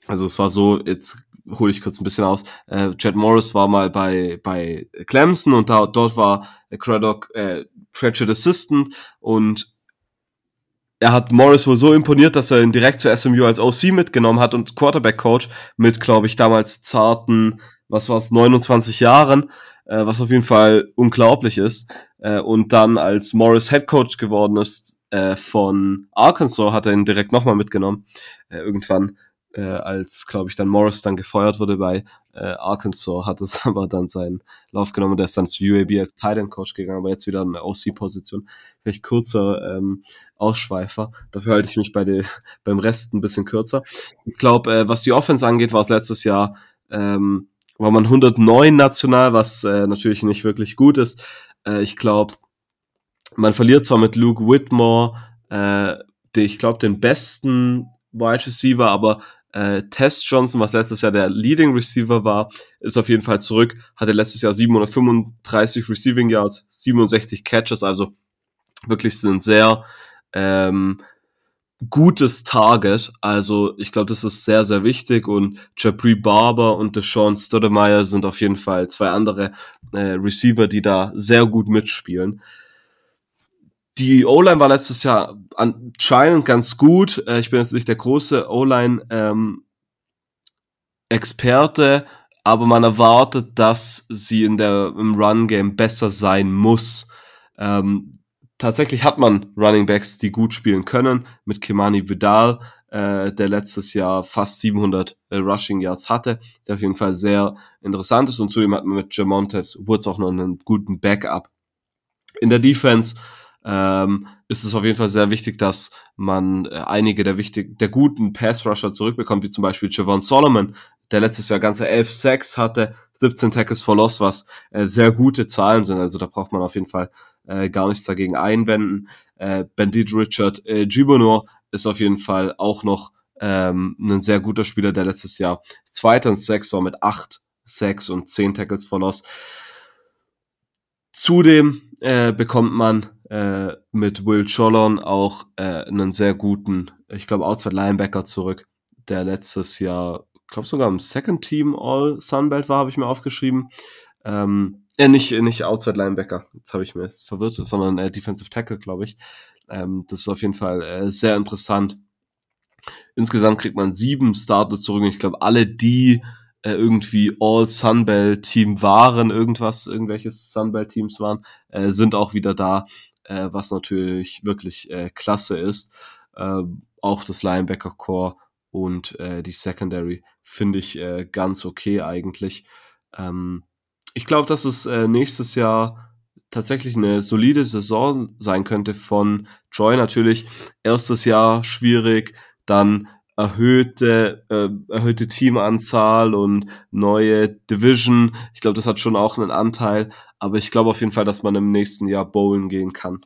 Speaker 2: also es war so, jetzt hole ich kurz ein bisschen aus. Äh, Chad Morris war mal bei, bei Clemson und da, dort war Craddock äh, Pratchett Assistant und er hat Morris wohl so imponiert, dass er ihn direkt zur SMU als OC mitgenommen hat und Quarterback Coach mit, glaube ich, damals zarten, was war es, 29 Jahren, äh, was auf jeden Fall unglaublich ist. Äh, und dann als Morris Head Coach geworden ist äh, von Arkansas, hat er ihn direkt nochmal mitgenommen, äh, irgendwann äh, als, glaube ich, dann Morris dann gefeuert wurde bei äh, Arkansas, hat es aber dann seinen Lauf genommen der ist dann zu UAB als Tight Coach gegangen, aber jetzt wieder eine OC-Position. Vielleicht kurzer ähm, Ausschweifer. Dafür halte ich mich bei den, beim Rest ein bisschen kürzer. Ich glaube, äh, was die Offense angeht, war es letztes Jahr, ähm, war man 109 national, was äh, natürlich nicht wirklich gut ist. Äh, ich glaube, man verliert zwar mit Luke Whitmore, äh, den, ich glaube, den besten Wide Receiver, aber äh, Test Johnson, was letztes Jahr der Leading Receiver war, ist auf jeden Fall zurück. Hatte letztes Jahr 735 Receiving Yards, 67 Catches, also wirklich sind sehr ähm, gutes Target. Also ich glaube, das ist sehr, sehr wichtig. Und Jabri Barber und Deshaun Stoudemire sind auf jeden Fall zwei andere äh, Receiver, die da sehr gut mitspielen. Die O-Line war letztes Jahr anscheinend ganz gut. Äh, ich bin jetzt nicht der große O-Line ähm, aber man erwartet, dass sie in der im Run Game besser sein muss. Ähm, tatsächlich hat man Running Backs, die gut spielen können, mit Kimani Vidal, äh, der letztes Jahr fast 700 äh, Rushing Yards hatte, der auf jeden Fall sehr interessant ist und zudem hat man mit Jamontes Woods auch noch einen guten Backup. In der Defense ähm, ist es auf jeden Fall sehr wichtig, dass man äh, einige der wichtig, der guten Pass-Rusher zurückbekommt, wie zum Beispiel Javon Solomon, der letztes Jahr ganze 11 Sacks hatte, 17 Tackles for Loss, was äh, sehr gute Zahlen sind. Also da braucht man auf jeden Fall äh, gar nichts dagegen einwenden. Äh, Bandit Richard äh, Gibonor ist auf jeden Fall auch noch ähm, ein sehr guter Spieler, der letztes Jahr Zweiter in Sacks war mit 8 Sacks und 10 Tackles for Loss. Zudem äh, bekommt man äh, mit Will Cholon auch äh, einen sehr guten, ich glaube, Outside Linebacker zurück, der letztes Jahr, ich glaube sogar im Second Team All Sunbelt war, habe ich mir aufgeschrieben. Ähm, äh, nicht, nicht Outside Linebacker, jetzt habe ich mir jetzt verwirrt, sondern äh, Defensive Tackle, glaube ich. Ähm, das ist auf jeden Fall äh, sehr interessant. Insgesamt kriegt man sieben Starters zurück und ich glaube, alle die äh, irgendwie All Sunbelt Team waren, irgendwas, irgendwelche Sunbelt Teams waren, äh, sind auch wieder da äh, was natürlich wirklich äh, klasse ist. Äh, auch das Linebacker-Core und äh, die Secondary finde ich äh, ganz okay eigentlich. Ähm, ich glaube, dass es äh, nächstes Jahr tatsächlich eine solide Saison sein könnte von Troy. Natürlich erstes Jahr schwierig, dann erhöhte, äh, erhöhte Teamanzahl und neue Division. Ich glaube, das hat schon auch einen Anteil, aber ich glaube auf jeden Fall, dass man im nächsten Jahr bowlen gehen kann.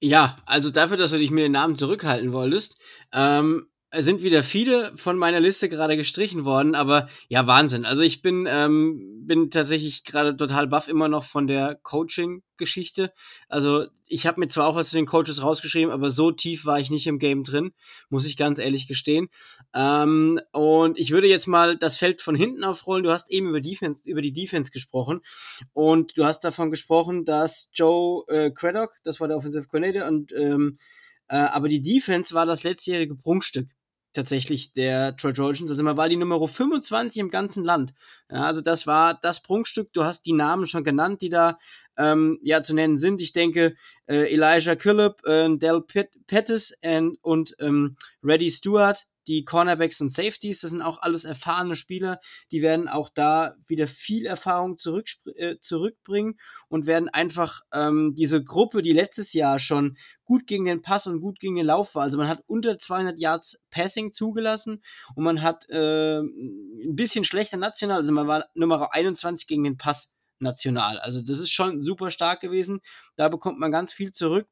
Speaker 1: Ja, also dafür, dass du dich mit den Namen zurückhalten wolltest, ähm, sind wieder viele von meiner Liste gerade gestrichen worden, aber ja, Wahnsinn. Also ich bin, ähm, bin tatsächlich gerade total baff immer noch von der Coaching-Geschichte. Also ich habe mir zwar auch was zu den Coaches rausgeschrieben, aber so tief war ich nicht im Game drin, muss ich ganz ehrlich gestehen. Ähm, und ich würde jetzt mal das Feld von hinten aufrollen. Du hast eben über, Defense, über die Defense gesprochen und du hast davon gesprochen, dass Joe äh, Craddock, das war der Offensive Coordinator, und ähm, äh, aber die Defense war das letztjährige Prunkstück tatsächlich der Troy Trojans. Also man war die Nummer 25 im ganzen Land. Ja, also das war das Prunkstück. Du hast die Namen schon genannt, die da ähm, ja zu nennen sind. Ich denke äh, Elijah Killip, äh, Del Pettis und, und ähm, Reddy Stewart, die Cornerbacks und Safeties, das sind auch alles erfahrene Spieler, die werden auch da wieder viel Erfahrung zurück, äh, zurückbringen und werden einfach ähm, diese Gruppe, die letztes Jahr schon gut gegen den Pass und gut gegen den Lauf war, also man hat unter 200 Yards Passing zugelassen und man hat äh, ein bisschen schlechter national, also man war Nummer 21 gegen den Pass national. Also das ist schon super stark gewesen. Da bekommt man ganz viel zurück.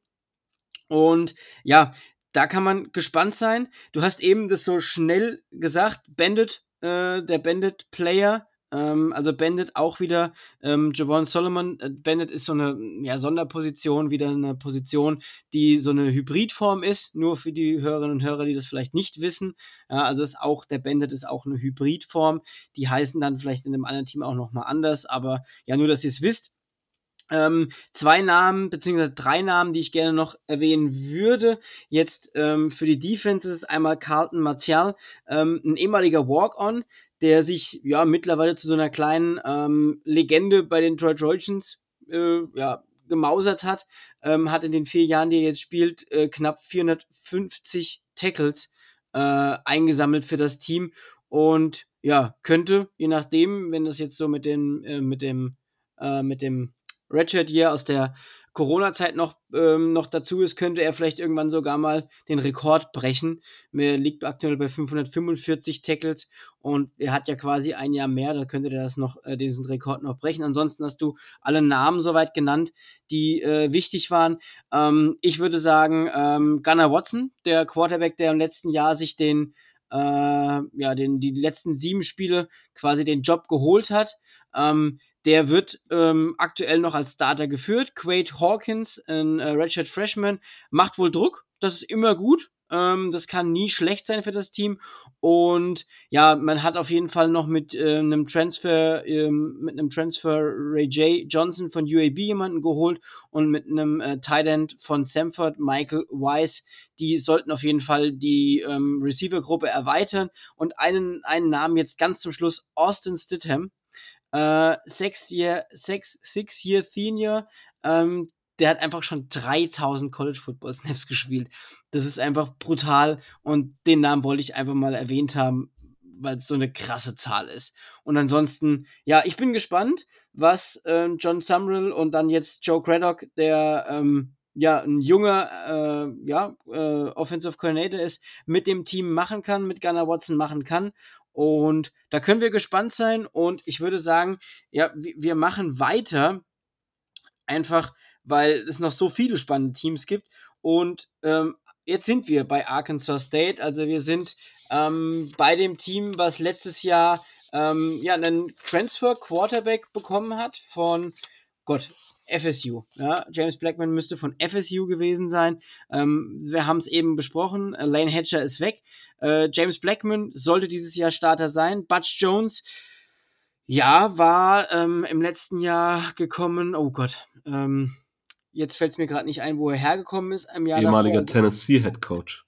Speaker 1: Und ja, da kann man gespannt sein. Du hast eben das so schnell gesagt, Bandit, äh, der Bandit-Player, ähm, also Bandit auch wieder, ähm, Javon Solomon, äh, Bandit ist so eine ja, Sonderposition, wieder eine Position, die so eine Hybridform ist, nur für die Hörerinnen und Hörer, die das vielleicht nicht wissen. Ja, also ist auch, der Bandit ist auch eine Hybridform, die heißen dann vielleicht in einem anderen Team auch nochmal anders, aber ja, nur, dass ihr es wisst. Ähm, zwei Namen, beziehungsweise drei Namen, die ich gerne noch erwähnen würde. Jetzt ähm, für die Defense ist einmal Carlton Martial, ähm, ein ehemaliger Walk-On, der sich ja mittlerweile zu so einer kleinen ähm, Legende bei den Troy Trojans äh, ja, gemausert hat. Ähm, hat in den vier Jahren, die er jetzt spielt, äh, knapp 450 Tackles äh, eingesammelt für das Team und ja, könnte, je nachdem, wenn das jetzt so mit, den, äh, mit dem, äh, mit dem Redshirt Year aus der Corona-Zeit noch, ähm, noch dazu ist, könnte er vielleicht irgendwann sogar mal den Rekord brechen. Er liegt aktuell bei 545 Tackles und er hat ja quasi ein Jahr mehr, da könnte er das noch, äh, diesen Rekord noch brechen. Ansonsten hast du alle Namen soweit genannt, die äh, wichtig waren. Ähm, ich würde sagen, ähm, Gunnar Watson, der Quarterback, der im letzten Jahr sich den äh, ja, den, die letzten sieben Spiele quasi den Job geholt hat. Ähm, der wird ähm, aktuell noch als Starter geführt. Quaid Hawkins, ein äh, Redshirt Freshman, macht wohl Druck. Das ist immer gut. Ähm, das kann nie schlecht sein für das Team. Und ja, man hat auf jeden Fall noch mit äh, einem Transfer, ähm, mit einem Transfer Ray J. Johnson von UAB jemanden geholt und mit einem äh, Tight End von Samford, Michael Wise. Die sollten auf jeden Fall die ähm, Receiver-Gruppe erweitern. Und einen, einen Namen jetzt ganz zum Schluss, Austin Stidham. Äh, six Year, six, six Senior, ähm, der hat einfach schon 3000 College Football Snaps gespielt. Das ist einfach brutal und den Namen wollte ich einfach mal erwähnt haben, weil es so eine krasse Zahl ist. Und ansonsten, ja, ich bin gespannt, was äh, John Sumrall und dann jetzt Joe Craddock, der ähm, ja ein junger äh, ja, äh, Offensive Coordinator ist, mit dem Team machen kann, mit Gunnar Watson machen kann. Und da können wir gespannt sein. Und ich würde sagen, ja, wir machen weiter. Einfach, weil es noch so viele spannende Teams gibt. Und ähm, jetzt sind wir bei Arkansas State. Also wir sind ähm, bei dem Team, was letztes Jahr ähm, ja, einen Transfer Quarterback bekommen hat von Gott, FSU. Ja, James Blackman müsste von FSU gewesen sein. Ähm, wir haben es eben besprochen. Äh, Lane Hatcher ist weg. Äh, James Blackman sollte dieses Jahr Starter sein. Butch Jones, ja, war ähm, im letzten Jahr gekommen. Oh Gott. Ähm, jetzt fällt es mir gerade nicht ein, wo er hergekommen ist. Im Jahr
Speaker 2: Ehemaliger davor. Tennessee Head Coach.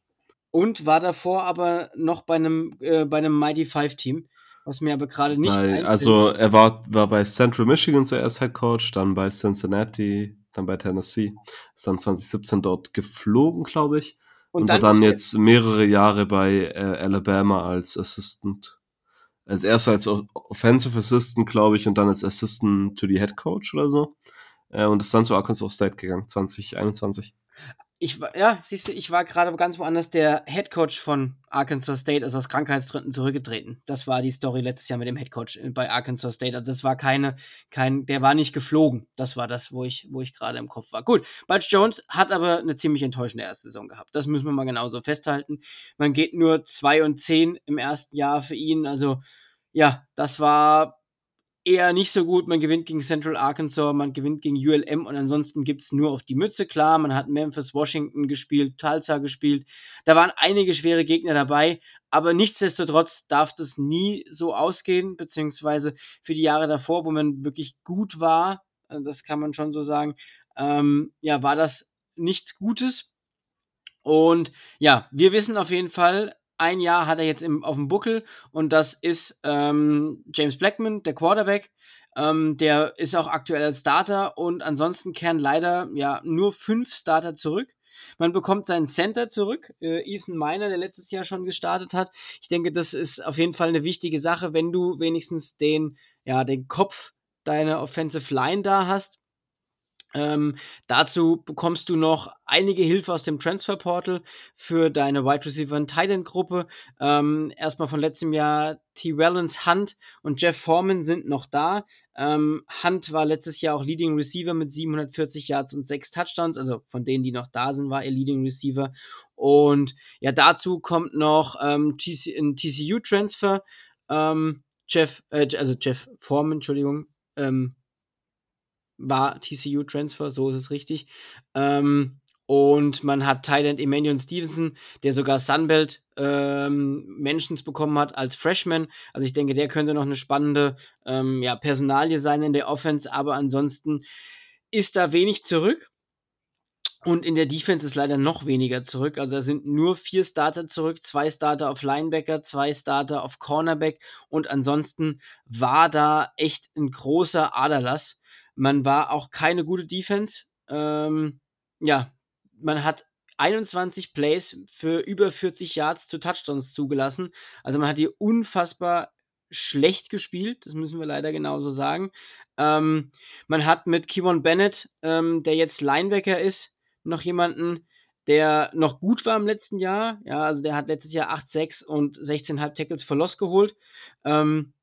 Speaker 1: Und war davor aber noch bei einem, äh, bei einem Mighty Five Team was mir aber gerade nicht
Speaker 2: bei, Also er war, war bei Central Michigan zuerst Head Coach, dann bei Cincinnati, dann bei Tennessee. Ist dann 2017 dort geflogen, glaube ich. Und, und dann, war dann jetzt mehrere Jahre bei äh, Alabama als Assistant. Als erst als Offensive Assistant, glaube ich, und dann als Assistant to the Head Coach oder so. Äh, und ist dann zu Arkansas State gegangen, 2021
Speaker 1: ich war, ja, siehst du, ich war gerade ganz woanders. Der Head Coach von Arkansas State ist aus Krankheitsgründen zurückgetreten. Das war die Story letztes Jahr mit dem Head Coach bei Arkansas State. Also das war keine, kein, der war nicht geflogen. Das war das, wo ich, wo ich gerade im Kopf war. Gut, Butch Jones hat aber eine ziemlich enttäuschende erste Saison gehabt. Das müssen wir mal genauso festhalten. Man geht nur 2 und 10 im ersten Jahr für ihn. Also ja, das war eher nicht so gut. Man gewinnt gegen Central Arkansas, man gewinnt gegen ULM und ansonsten gibt es nur auf die Mütze. Klar, man hat Memphis, Washington gespielt, Tulsa gespielt. Da waren einige schwere Gegner dabei, aber nichtsdestotrotz darf das nie so ausgehen, beziehungsweise für die Jahre davor, wo man wirklich gut war, äh, das kann man schon so sagen, ähm, ja, war das nichts Gutes. Und ja, wir wissen auf jeden Fall, ein Jahr hat er jetzt im, auf dem Buckel und das ist ähm, James Blackman, der Quarterback. Ähm, der ist auch aktuell als Starter und ansonsten kehren leider ja nur fünf Starter zurück. Man bekommt seinen Center zurück, äh, Ethan Miner, der letztes Jahr schon gestartet hat. Ich denke, das ist auf jeden Fall eine wichtige Sache, wenn du wenigstens den, ja, den Kopf deiner Offensive Line da hast. Ähm, dazu bekommst du noch einige Hilfe aus dem Transfer Portal für deine Wide Receiver und Tight End Gruppe. Ähm, erstmal von letztem Jahr T. Wellens, Hunt und Jeff Foreman sind noch da. Ähm, Hunt war letztes Jahr auch Leading Receiver mit 740 Yards und 6 Touchdowns. Also von denen, die noch da sind, war er Leading Receiver. Und ja, dazu kommt noch ähm, TC, ein TCU Transfer. Ähm, Jeff, äh, also Jeff Foreman, Entschuldigung. Ähm, war TCU Transfer, so ist es richtig. Ähm, und man hat Thailand Emmanuel Stevenson, der sogar Sunbelt ähm, Mentions bekommen hat als Freshman. Also ich denke, der könnte noch eine spannende ähm, ja, Personalie sein in der Offense, aber ansonsten ist da wenig zurück. Und in der Defense ist leider noch weniger zurück. Also da sind nur vier Starter zurück, zwei Starter auf Linebacker, zwei Starter auf Cornerback und ansonsten war da echt ein großer Aderlass. Man war auch keine gute Defense. Ähm, ja, man hat 21 Plays für über 40 Yards zu Touchdowns zugelassen. Also man hat hier unfassbar schlecht gespielt, das müssen wir leider genauso sagen. Ähm, man hat mit Kevon Bennett, ähm, der jetzt Linebacker ist, noch jemanden, der noch gut war im letzten Jahr. Ja, also der hat letztes Jahr 8-6 und 16,5 Tackles für Loss geholt. Ähm,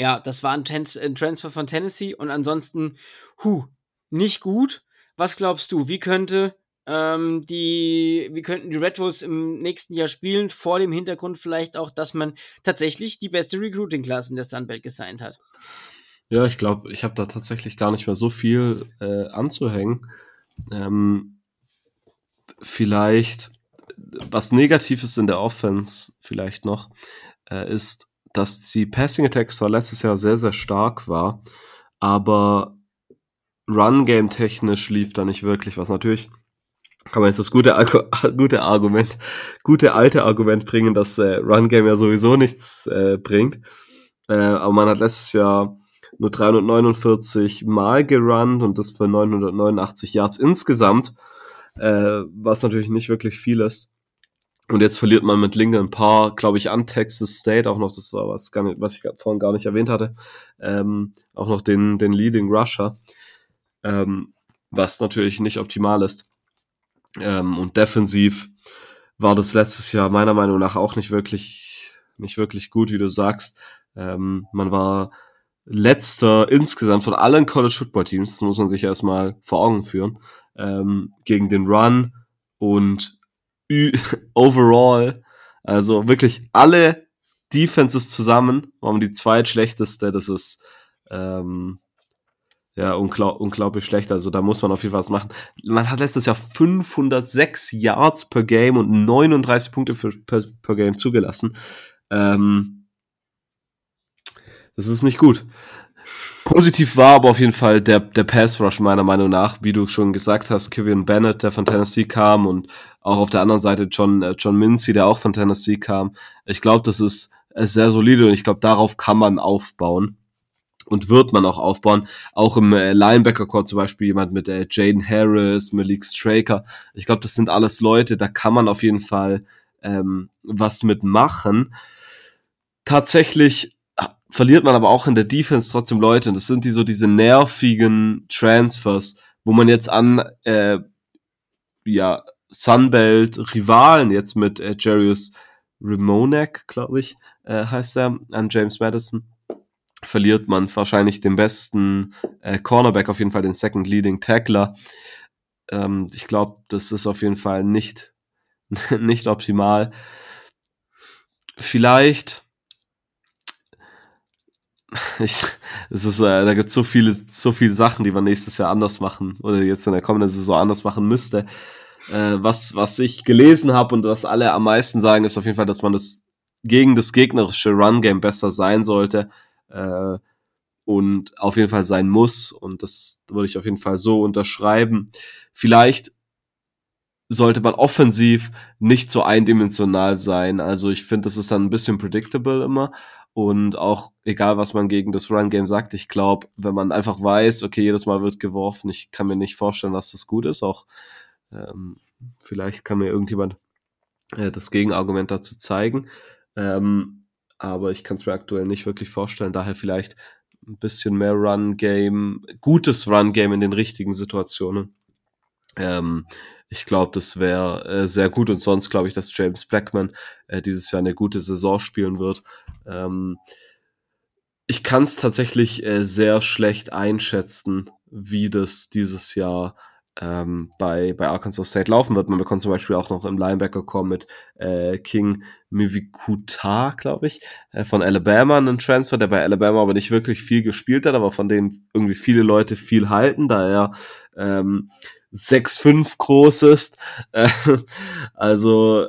Speaker 1: ja, das war ein, ein, Transfer von Tennessee und ansonsten, hu, nicht gut. Was glaubst du, wie könnte ähm, die, wie könnten die Red Bulls im nächsten Jahr spielen, vor dem Hintergrund vielleicht auch, dass man tatsächlich die beste Recruiting-Class in der Sunbelt gesigned hat?
Speaker 2: Ja, ich glaube, ich habe da tatsächlich gar nicht mehr so viel äh, anzuhängen. Ähm, vielleicht was Negatives in der Offense vielleicht noch äh, ist, dass die Passing Attack zwar letztes Jahr sehr, sehr stark war, aber Run-Game technisch lief da nicht wirklich, was natürlich kann man jetzt das gute, gute Argument, gute alte Argument bringen, dass äh, Run Game ja sowieso nichts äh, bringt. Äh, aber man hat letztes Jahr nur 349 Mal gerannt und das für 989 Yards insgesamt, äh, was natürlich nicht wirklich viel ist. Und jetzt verliert man mit Lincoln ein paar, glaube ich, an Texas State auch noch, das war was, gar nicht, was ich vorhin gar nicht erwähnt hatte, ähm, auch noch den, den Leading Rusher, ähm, was natürlich nicht optimal ist. Ähm, und defensiv war das letztes Jahr meiner Meinung nach auch nicht wirklich, nicht wirklich gut, wie du sagst. Ähm, man war letzter insgesamt von allen College Football Teams, das muss man sich erstmal vor Augen führen, ähm, gegen den Run und overall, also wirklich alle Defenses zusammen waren die zweitschlechteste, das ist ähm, ja, unglaub, unglaublich schlecht. Also da muss man auf jeden Fall was machen. Man hat letztes Jahr 506 Yards per Game und 39 Punkte für, per, per Game zugelassen. Ähm, das ist nicht gut. Positiv war aber auf jeden Fall der, der Pass Rush meiner Meinung nach, wie du schon gesagt hast, Kevin Bennett, der von Tennessee kam und auch auf der anderen Seite John, äh, John Mincy, der auch von Tennessee kam. Ich glaube, das ist sehr solide und ich glaube, darauf kann man aufbauen und wird man auch aufbauen. Auch im äh, Linebacker-Core zum Beispiel jemand mit äh, Jaden Harris, Malik Straker. Ich glaube, das sind alles Leute, da kann man auf jeden Fall ähm, was mitmachen. Tatsächlich äh, verliert man aber auch in der Defense trotzdem Leute. Und das sind die so diese nervigen Transfers, wo man jetzt an äh, ja, Sunbelt-Rivalen jetzt mit äh, Jarius Ramonek, glaube ich, äh, heißt er, an James Madison verliert man wahrscheinlich den besten äh, Cornerback, auf jeden Fall den Second Leading Tackler. Ähm, ich glaube, das ist auf jeden Fall nicht, nicht optimal. Vielleicht, ich, es ist, äh, da gibt so viele, so viele Sachen, die man nächstes Jahr anders machen oder jetzt in der kommenden Saison anders machen müsste. Äh, was, was ich gelesen habe und was alle am meisten sagen, ist auf jeden Fall, dass man das gegen das gegnerische Run-Game besser sein sollte äh, und auf jeden Fall sein muss. Und das würde ich auf jeden Fall so unterschreiben. Vielleicht sollte man offensiv nicht so eindimensional sein. Also ich finde, das ist dann ein bisschen predictable immer. Und auch egal, was man gegen das Run-Game sagt, ich glaube, wenn man einfach weiß, okay, jedes Mal wird geworfen, ich kann mir nicht vorstellen, dass das gut ist. Auch ähm, vielleicht kann mir irgendjemand äh, das Gegenargument dazu zeigen. Ähm, aber ich kann es mir aktuell nicht wirklich vorstellen. Daher vielleicht ein bisschen mehr Run-Game, gutes Run-Game in den richtigen Situationen. Ähm, ich glaube, das wäre äh, sehr gut und sonst glaube ich, dass James Blackman äh, dieses Jahr eine gute Saison spielen wird. Ähm, ich kann es tatsächlich äh, sehr schlecht einschätzen, wie das dieses Jahr ähm, bei, bei Arkansas State laufen wird. Man bekommt zum Beispiel auch noch im Linebacker-Core mit äh, King Mivikuta, glaube ich, äh, von Alabama einen Transfer, der bei Alabama aber nicht wirklich viel gespielt hat, aber von denen irgendwie viele Leute viel halten, da er ähm, 6'5 groß ist. Äh, also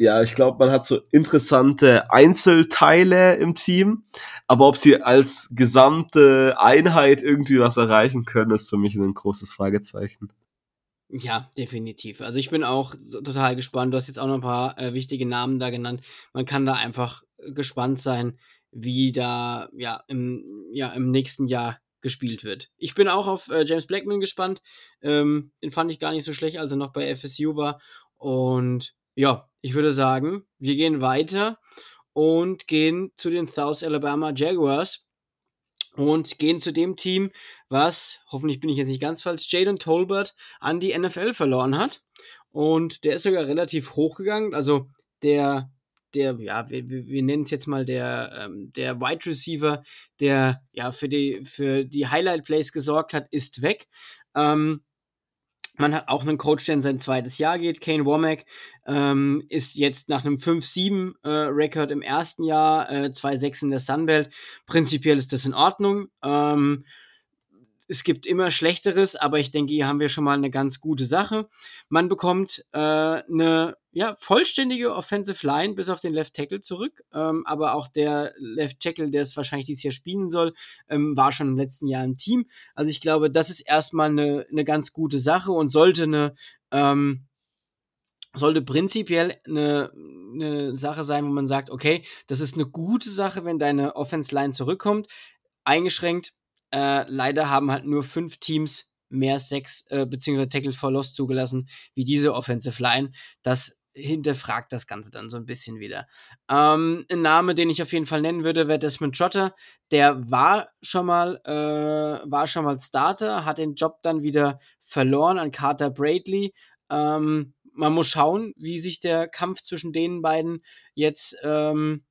Speaker 2: ja, ich glaube, man hat so interessante Einzelteile im Team, aber ob sie als gesamte Einheit irgendwie was erreichen können, ist für mich ein großes Fragezeichen.
Speaker 1: Ja, definitiv. Also ich bin auch total gespannt. Du hast jetzt auch noch ein paar äh, wichtige Namen da genannt. Man kann da einfach gespannt sein, wie da ja im, ja, im nächsten Jahr gespielt wird. Ich bin auch auf äh, James Blackman gespannt. Ähm, den fand ich gar nicht so schlecht, als er noch bei FSU war. Und ja, ich würde sagen, wir gehen weiter. und gehen zu den South Alabama Jaguars und gehen zu dem Team, was, hoffentlich bin ich jetzt nicht ganz falsch, Jaden Tolbert an die NFL verloren hat. Und der ist sogar relativ hoch gegangen. Also der, der, ja, wir, wir nennen es jetzt mal der, ähm, der Wide Receiver, der ja für die, für die Highlight Plays gesorgt hat, ist weg. Ähm, man hat auch einen Coach, der in sein zweites Jahr geht. Kane Womack ähm, ist jetzt nach einem 5-7-Rekord äh, im ersten Jahr, äh, 2-6 in der Sunbelt. Prinzipiell ist das in Ordnung. Ähm, es gibt immer Schlechteres, aber ich denke, hier haben wir schon mal eine ganz gute Sache. Man bekommt äh, eine ja, vollständige Offensive Line bis auf den Left Tackle zurück, ähm, aber auch der Left Tackle, der es wahrscheinlich dieses Jahr spielen soll, ähm, war schon im letzten Jahr im Team. Also ich glaube, das ist erstmal eine, eine ganz gute Sache und sollte eine ähm, sollte prinzipiell eine, eine Sache sein, wo man sagt, okay, das ist eine gute Sache, wenn deine Offense Line zurückkommt. Eingeschränkt, äh, leider haben halt nur fünf Teams mehr Sex äh, bzw. Tackle for Loss zugelassen wie diese Offensive Line. Das hinterfragt das Ganze dann so ein bisschen wieder. Ähm, ein Name, den ich auf jeden Fall nennen würde, wäre Desmond Trotter. Der war schon mal, äh, war schon mal Starter, hat den Job dann wieder verloren an Carter Bradley. Ähm, man muss schauen, wie sich der Kampf zwischen den beiden jetzt ähm,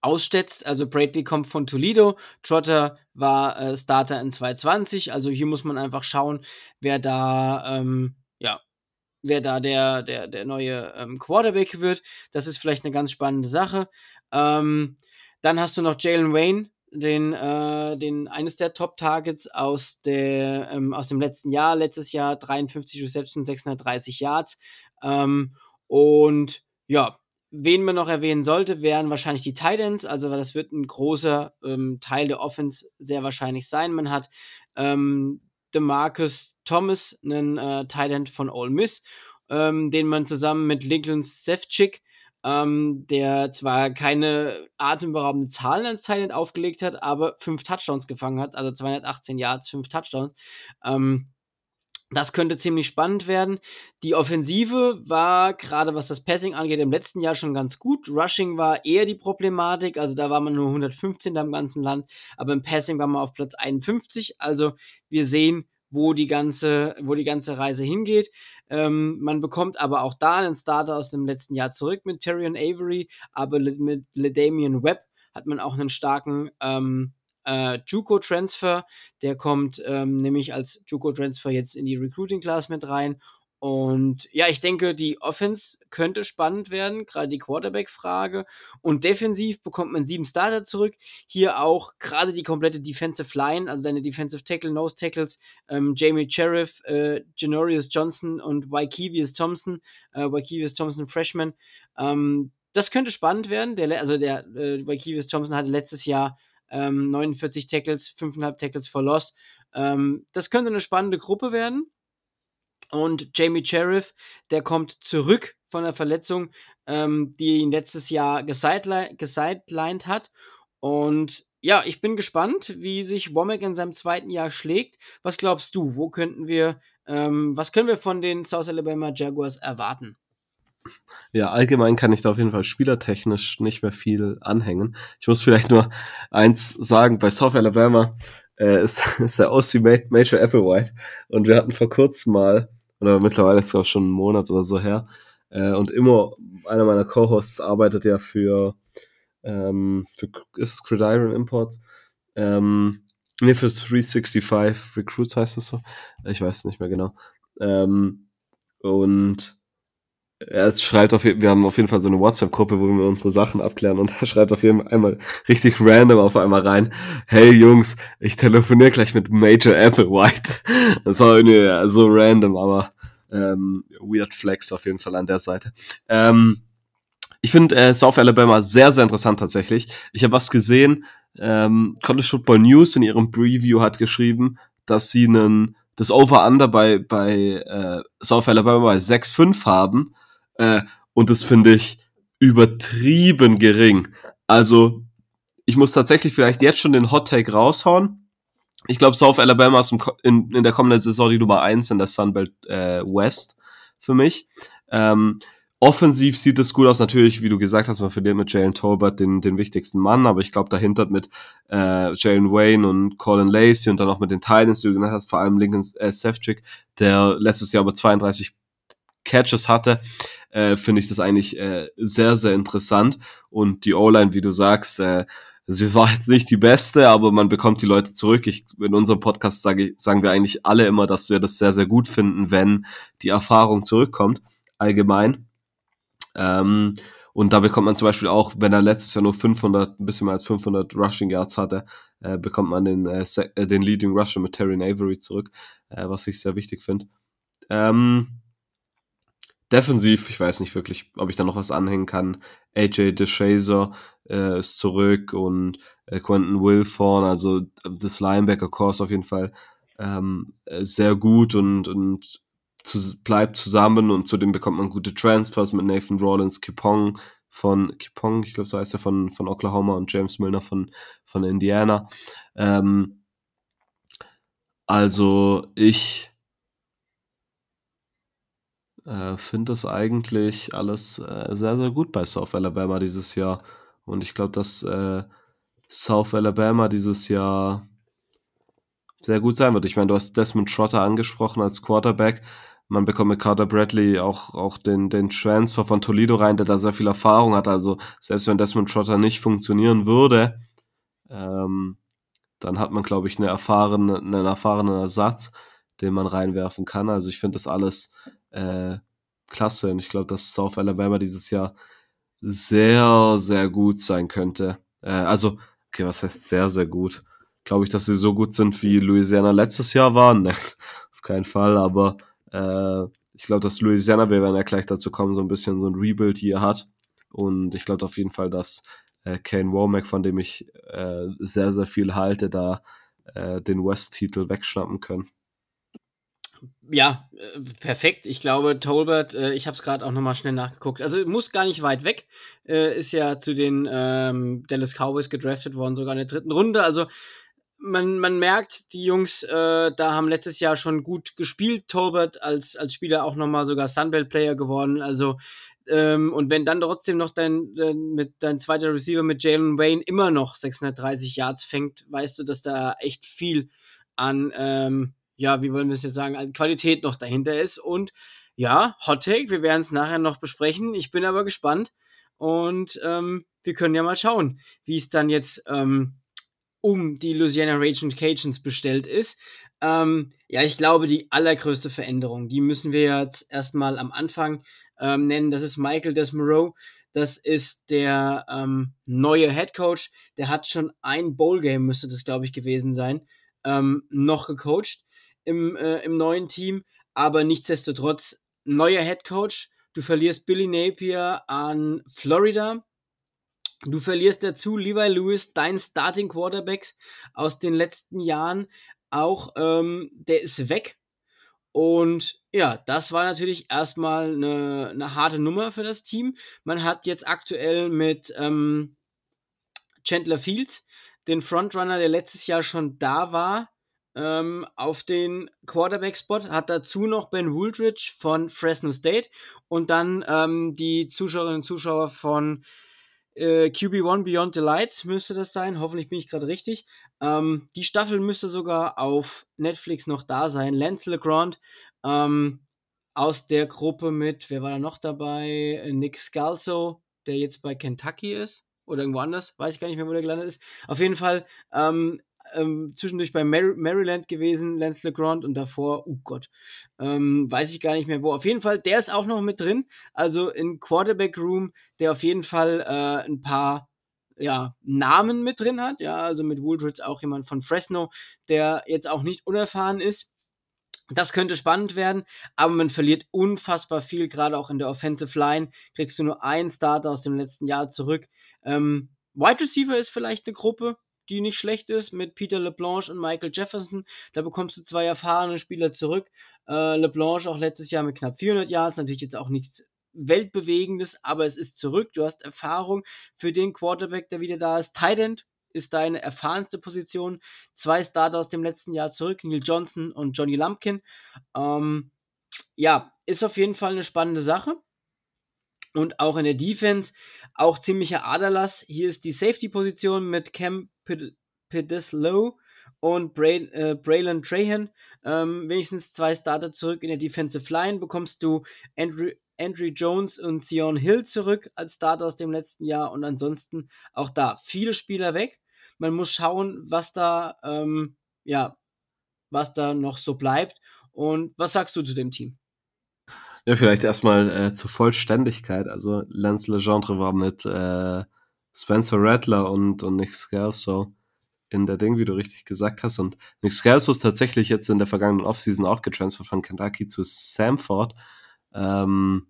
Speaker 1: ausstetzt. Also Bradley kommt von Toledo, Trotter war äh, Starter in 2020. Also hier muss man einfach schauen, wer da, ähm, ja, wer da der, der, der neue ähm, Quarterback wird. Das ist vielleicht eine ganz spannende Sache. Ähm, dann hast du noch Jalen Wayne, den, äh, den eines der Top-Targets aus, ähm, aus dem letzten Jahr. Letztes Jahr 53 Receptions, 630 Yards. Ähm, und ja, Wen man noch erwähnen sollte, wären wahrscheinlich die Titans, also das wird ein großer ähm, Teil der Offense sehr wahrscheinlich sein. Man hat ähm, DeMarcus Thomas, einen äh, Titan von Ole Miss, ähm, den man zusammen mit Lincoln Sefcik, ähm, der zwar keine atemberaubenden Zahlen als Titan aufgelegt hat, aber fünf Touchdowns gefangen hat, also 218 Yards, fünf Touchdowns. Ähm, das könnte ziemlich spannend werden. Die Offensive war, gerade was das Passing angeht, im letzten Jahr schon ganz gut. Rushing war eher die Problematik, also da war man nur 115 im ganzen Land, aber im Passing war man auf Platz 51. Also wir sehen, wo die ganze, wo die ganze Reise hingeht. Ähm, man bekommt aber auch da einen Starter aus dem letzten Jahr zurück mit Tyrion Avery, aber mit LeDamian Webb hat man auch einen starken ähm, äh, Juco-Transfer. Der kommt ähm, nämlich als Juco-Transfer jetzt in die Recruiting-Class mit rein. Und ja, ich denke, die Offense könnte spannend werden, gerade die Quarterback-Frage. Und defensiv bekommt man sieben Starter zurück. Hier auch gerade die komplette Defensive Line, also seine Defensive Tackle, Nose Tackles, ähm, Jamie Sheriff, äh, Janorius Johnson und Wykevius Thompson, äh, Wykevius Thompson Freshman. Ähm, das könnte spannend werden. Der, also der äh, Wykevius Thompson hatte letztes Jahr ähm, 49 Tackles, 5,5 Tackles for Loss. Ähm, das könnte eine spannende Gruppe werden. Und Jamie Sheriff, der kommt zurück von der Verletzung, ähm, die ihn letztes Jahr gesidelined hat. Und ja, ich bin gespannt, wie sich Womack in seinem zweiten Jahr schlägt. Was glaubst du? Wo könnten wir, ähm, was können wir von den South Alabama Jaguars erwarten?
Speaker 2: Ja, allgemein kann ich da auf jeden Fall spielertechnisch nicht mehr viel anhängen. Ich muss vielleicht nur eins sagen, bei South Alabama äh, ist, ist der OC Major Applewhite. Und wir hatten vor kurzem mal, oder mittlerweile ist es auch schon einen Monat oder so her, äh, und immer einer meiner Co-Hosts arbeitet ja für, ähm, für ist Gridiron Imports, ähm, nee, für 365 Recruits heißt es so, ich weiß nicht mehr genau, ähm, und er schreibt auf wir haben auf jeden Fall so eine WhatsApp-Gruppe, wo wir unsere Sachen abklären und er schreibt auf jeden Fall einmal richtig random auf einmal rein, hey Jungs, ich telefoniere gleich mit Major Applewhite. Das war irgendwie so random, aber ähm, weird flex auf jeden Fall an der Seite. Ähm, ich finde äh, South Alabama sehr, sehr interessant tatsächlich. Ich habe was gesehen, ähm, College Football News in ihrem Preview hat geschrieben, dass sie einen das Over-Under bei, bei äh, South Alabama bei 6,5 haben äh, und das finde ich übertrieben gering. Also, ich muss tatsächlich vielleicht jetzt schon den Hot Take raushauen. Ich glaube, South Alabama ist in, in der kommenden Saison die Nummer eins in der Sunbelt äh, West für mich. Ähm, Offensiv sieht es gut aus. Natürlich, wie du gesagt hast, man verliert mit Jalen Tolbert den, den wichtigsten Mann, aber ich glaube, dahinter mit äh, Jalen Wayne und Colin Lacey und dann auch mit den Titans, die du genannt hast, vor allem Lincoln äh, Sefcik, der letztes Jahr aber 32 Catches hatte, äh, finde ich das eigentlich äh, sehr, sehr interessant. Und die O-Line, wie du sagst, äh, sie war jetzt nicht die beste, aber man bekommt die Leute zurück. Ich, in unserem Podcast sage, sagen wir eigentlich alle immer, dass wir das sehr, sehr gut finden, wenn die Erfahrung zurückkommt, allgemein. Ähm, und da bekommt man zum Beispiel auch, wenn er letztes Jahr nur 500, ein bisschen mehr als 500 Rushing Yards hatte, äh, bekommt man den, äh, äh, den Leading Rusher mit Terry Avery zurück, äh, was ich sehr wichtig finde. Ähm, defensiv, ich weiß nicht wirklich, ob ich da noch was anhängen kann. AJ DeShazer äh, ist zurück und äh, Quentin Wilforn, also das Linebacker-Course auf jeden Fall ähm, äh, sehr gut und, und zu, bleibt zusammen und zudem bekommt man gute Transfers mit Nathan Rollins, Kipong von Kipong, ich glaube so heißt er von, von Oklahoma und James Milner von, von Indiana. Ähm, also ich äh, finde das eigentlich alles äh, sehr, sehr gut bei South Alabama dieses Jahr. Und ich glaube, dass äh, South Alabama dieses Jahr sehr gut sein wird. Ich meine, du hast Desmond Trotter angesprochen als Quarterback man bekommt mit Carter Bradley auch, auch den, den Transfer von Toledo rein, der da sehr viel Erfahrung hat. Also selbst wenn Desmond Trotter nicht funktionieren würde, ähm, dann hat man, glaube ich, eine erfahrene, einen erfahrenen Ersatz, den man reinwerfen kann. Also ich finde das alles äh, klasse und ich glaube, dass South Alabama dieses Jahr sehr, sehr gut sein könnte. Äh, also, okay, was heißt sehr, sehr gut? Glaube ich, dass sie so gut sind, wie Louisiana letztes Jahr waren? Ne, auf keinen Fall, aber äh, ich glaube, dass Louisiana, wir werden ja gleich dazu kommen, so ein bisschen so ein Rebuild hier hat. Und ich glaube auf jeden Fall, dass äh, Kane Womack, von dem ich äh, sehr, sehr viel halte, da äh, den West-Titel wegschnappen können.
Speaker 1: Ja, äh, perfekt. Ich glaube, Tolbert, äh, ich habe es gerade auch nochmal schnell nachgeguckt. Also muss gar nicht weit weg. Äh, ist ja zu den ähm, Dallas Cowboys gedraftet worden, sogar in der dritten Runde. Also man, man merkt, die Jungs da haben letztes Jahr schon gut gespielt. Tolbert als, als Spieler auch nochmal sogar Sunbelt-Player geworden. Also, ähm, und wenn dann trotzdem noch dein, dein, mit, dein zweiter Receiver mit Jalen Wayne immer noch 630 Yards fängt, weißt du, dass da echt viel an, ähm, ja, wie wollen wir es jetzt sagen, Qualität noch dahinter ist. Und ja, Hot Take, wir werden es nachher noch besprechen. Ich bin aber gespannt. Und ähm, wir können ja mal schauen, wie es dann jetzt ähm, um die Louisiana Raging Cajuns bestellt ist. Ähm, ja, ich glaube, die allergrößte Veränderung, die müssen wir jetzt erstmal am Anfang ähm, nennen. Das ist Michael Desmoreau. Das ist der ähm, neue Head Coach. Der hat schon ein Bowl-Game, müsste das, glaube ich, gewesen sein, ähm, noch gecoacht im, äh, im neuen Team. Aber nichtsdestotrotz, neuer Head Coach. Du verlierst Billy Napier an Florida. Du verlierst dazu Levi Lewis, dein Starting Quarterback aus den letzten Jahren. Auch ähm, der ist weg. Und ja, das war natürlich erstmal eine, eine harte Nummer für das Team. Man hat jetzt aktuell mit ähm, Chandler Fields, den Frontrunner, der letztes Jahr schon da war, ähm, auf den Quarterback-Spot, hat dazu noch Ben Wooldridge von Fresno State und dann ähm, die Zuschauerinnen und Zuschauer von äh, QB1 Beyond the Lights müsste das sein. Hoffentlich bin ich gerade richtig. Ähm, die Staffel müsste sogar auf Netflix noch da sein. Lance LeGrand ähm, aus der Gruppe mit, wer war da noch dabei? Nick Scalzo, der jetzt bei Kentucky ist. Oder irgendwo anders, weiß ich gar nicht mehr, wo der gelandet ist. Auf jeden Fall ähm, ähm, zwischendurch bei Mar Maryland gewesen, Lance LeGrand, und davor, oh Gott, ähm, weiß ich gar nicht mehr wo. Auf jeden Fall, der ist auch noch mit drin. Also in Quarterback Room, der auf jeden Fall äh, ein paar ja, Namen mit drin hat. Ja, also mit Woolridge auch jemand von Fresno, der jetzt auch nicht unerfahren ist. Das könnte spannend werden, aber man verliert unfassbar viel, gerade auch in der Offensive Line. Kriegst du nur einen Starter aus dem letzten Jahr zurück. Ähm, Wide Receiver ist vielleicht eine Gruppe, die nicht schlecht ist, mit Peter LeBlanche und Michael Jefferson. Da bekommst du zwei erfahrene Spieler zurück. Äh, LeBlanche auch letztes Jahr mit knapp 400 Yards, natürlich jetzt auch nichts Weltbewegendes, aber es ist zurück. Du hast Erfahrung für den Quarterback, der wieder da ist. Tight ist deine erfahrenste Position. Zwei Starter aus dem letzten Jahr zurück, Neil Johnson und Johnny Lumpkin. Ähm, ja, ist auf jeden Fall eine spannende Sache. Und auch in der Defense auch ziemlicher Aderlass. Hier ist die Safety-Position mit Cam Pedeslow und Bray, äh, Braylon Trahan. Ähm, wenigstens zwei Starter zurück in der Defensive Line. Bekommst du Andrew, Andrew Jones und Sion Hill zurück als Starter aus dem letzten Jahr. Und ansonsten auch da viele Spieler weg. Man muss schauen, was da, ähm, ja, was da noch so bleibt. Und was sagst du zu dem Team?
Speaker 2: Ja, vielleicht erstmal äh, zur Vollständigkeit. Also Lance Legendre war mit äh, Spencer Rattler und, und Nick Scalzo in der Ding, wie du richtig gesagt hast. Und Nick Scalzo ist tatsächlich jetzt in der vergangenen Offseason auch getransfert von Kentucky zu Samford. Ähm,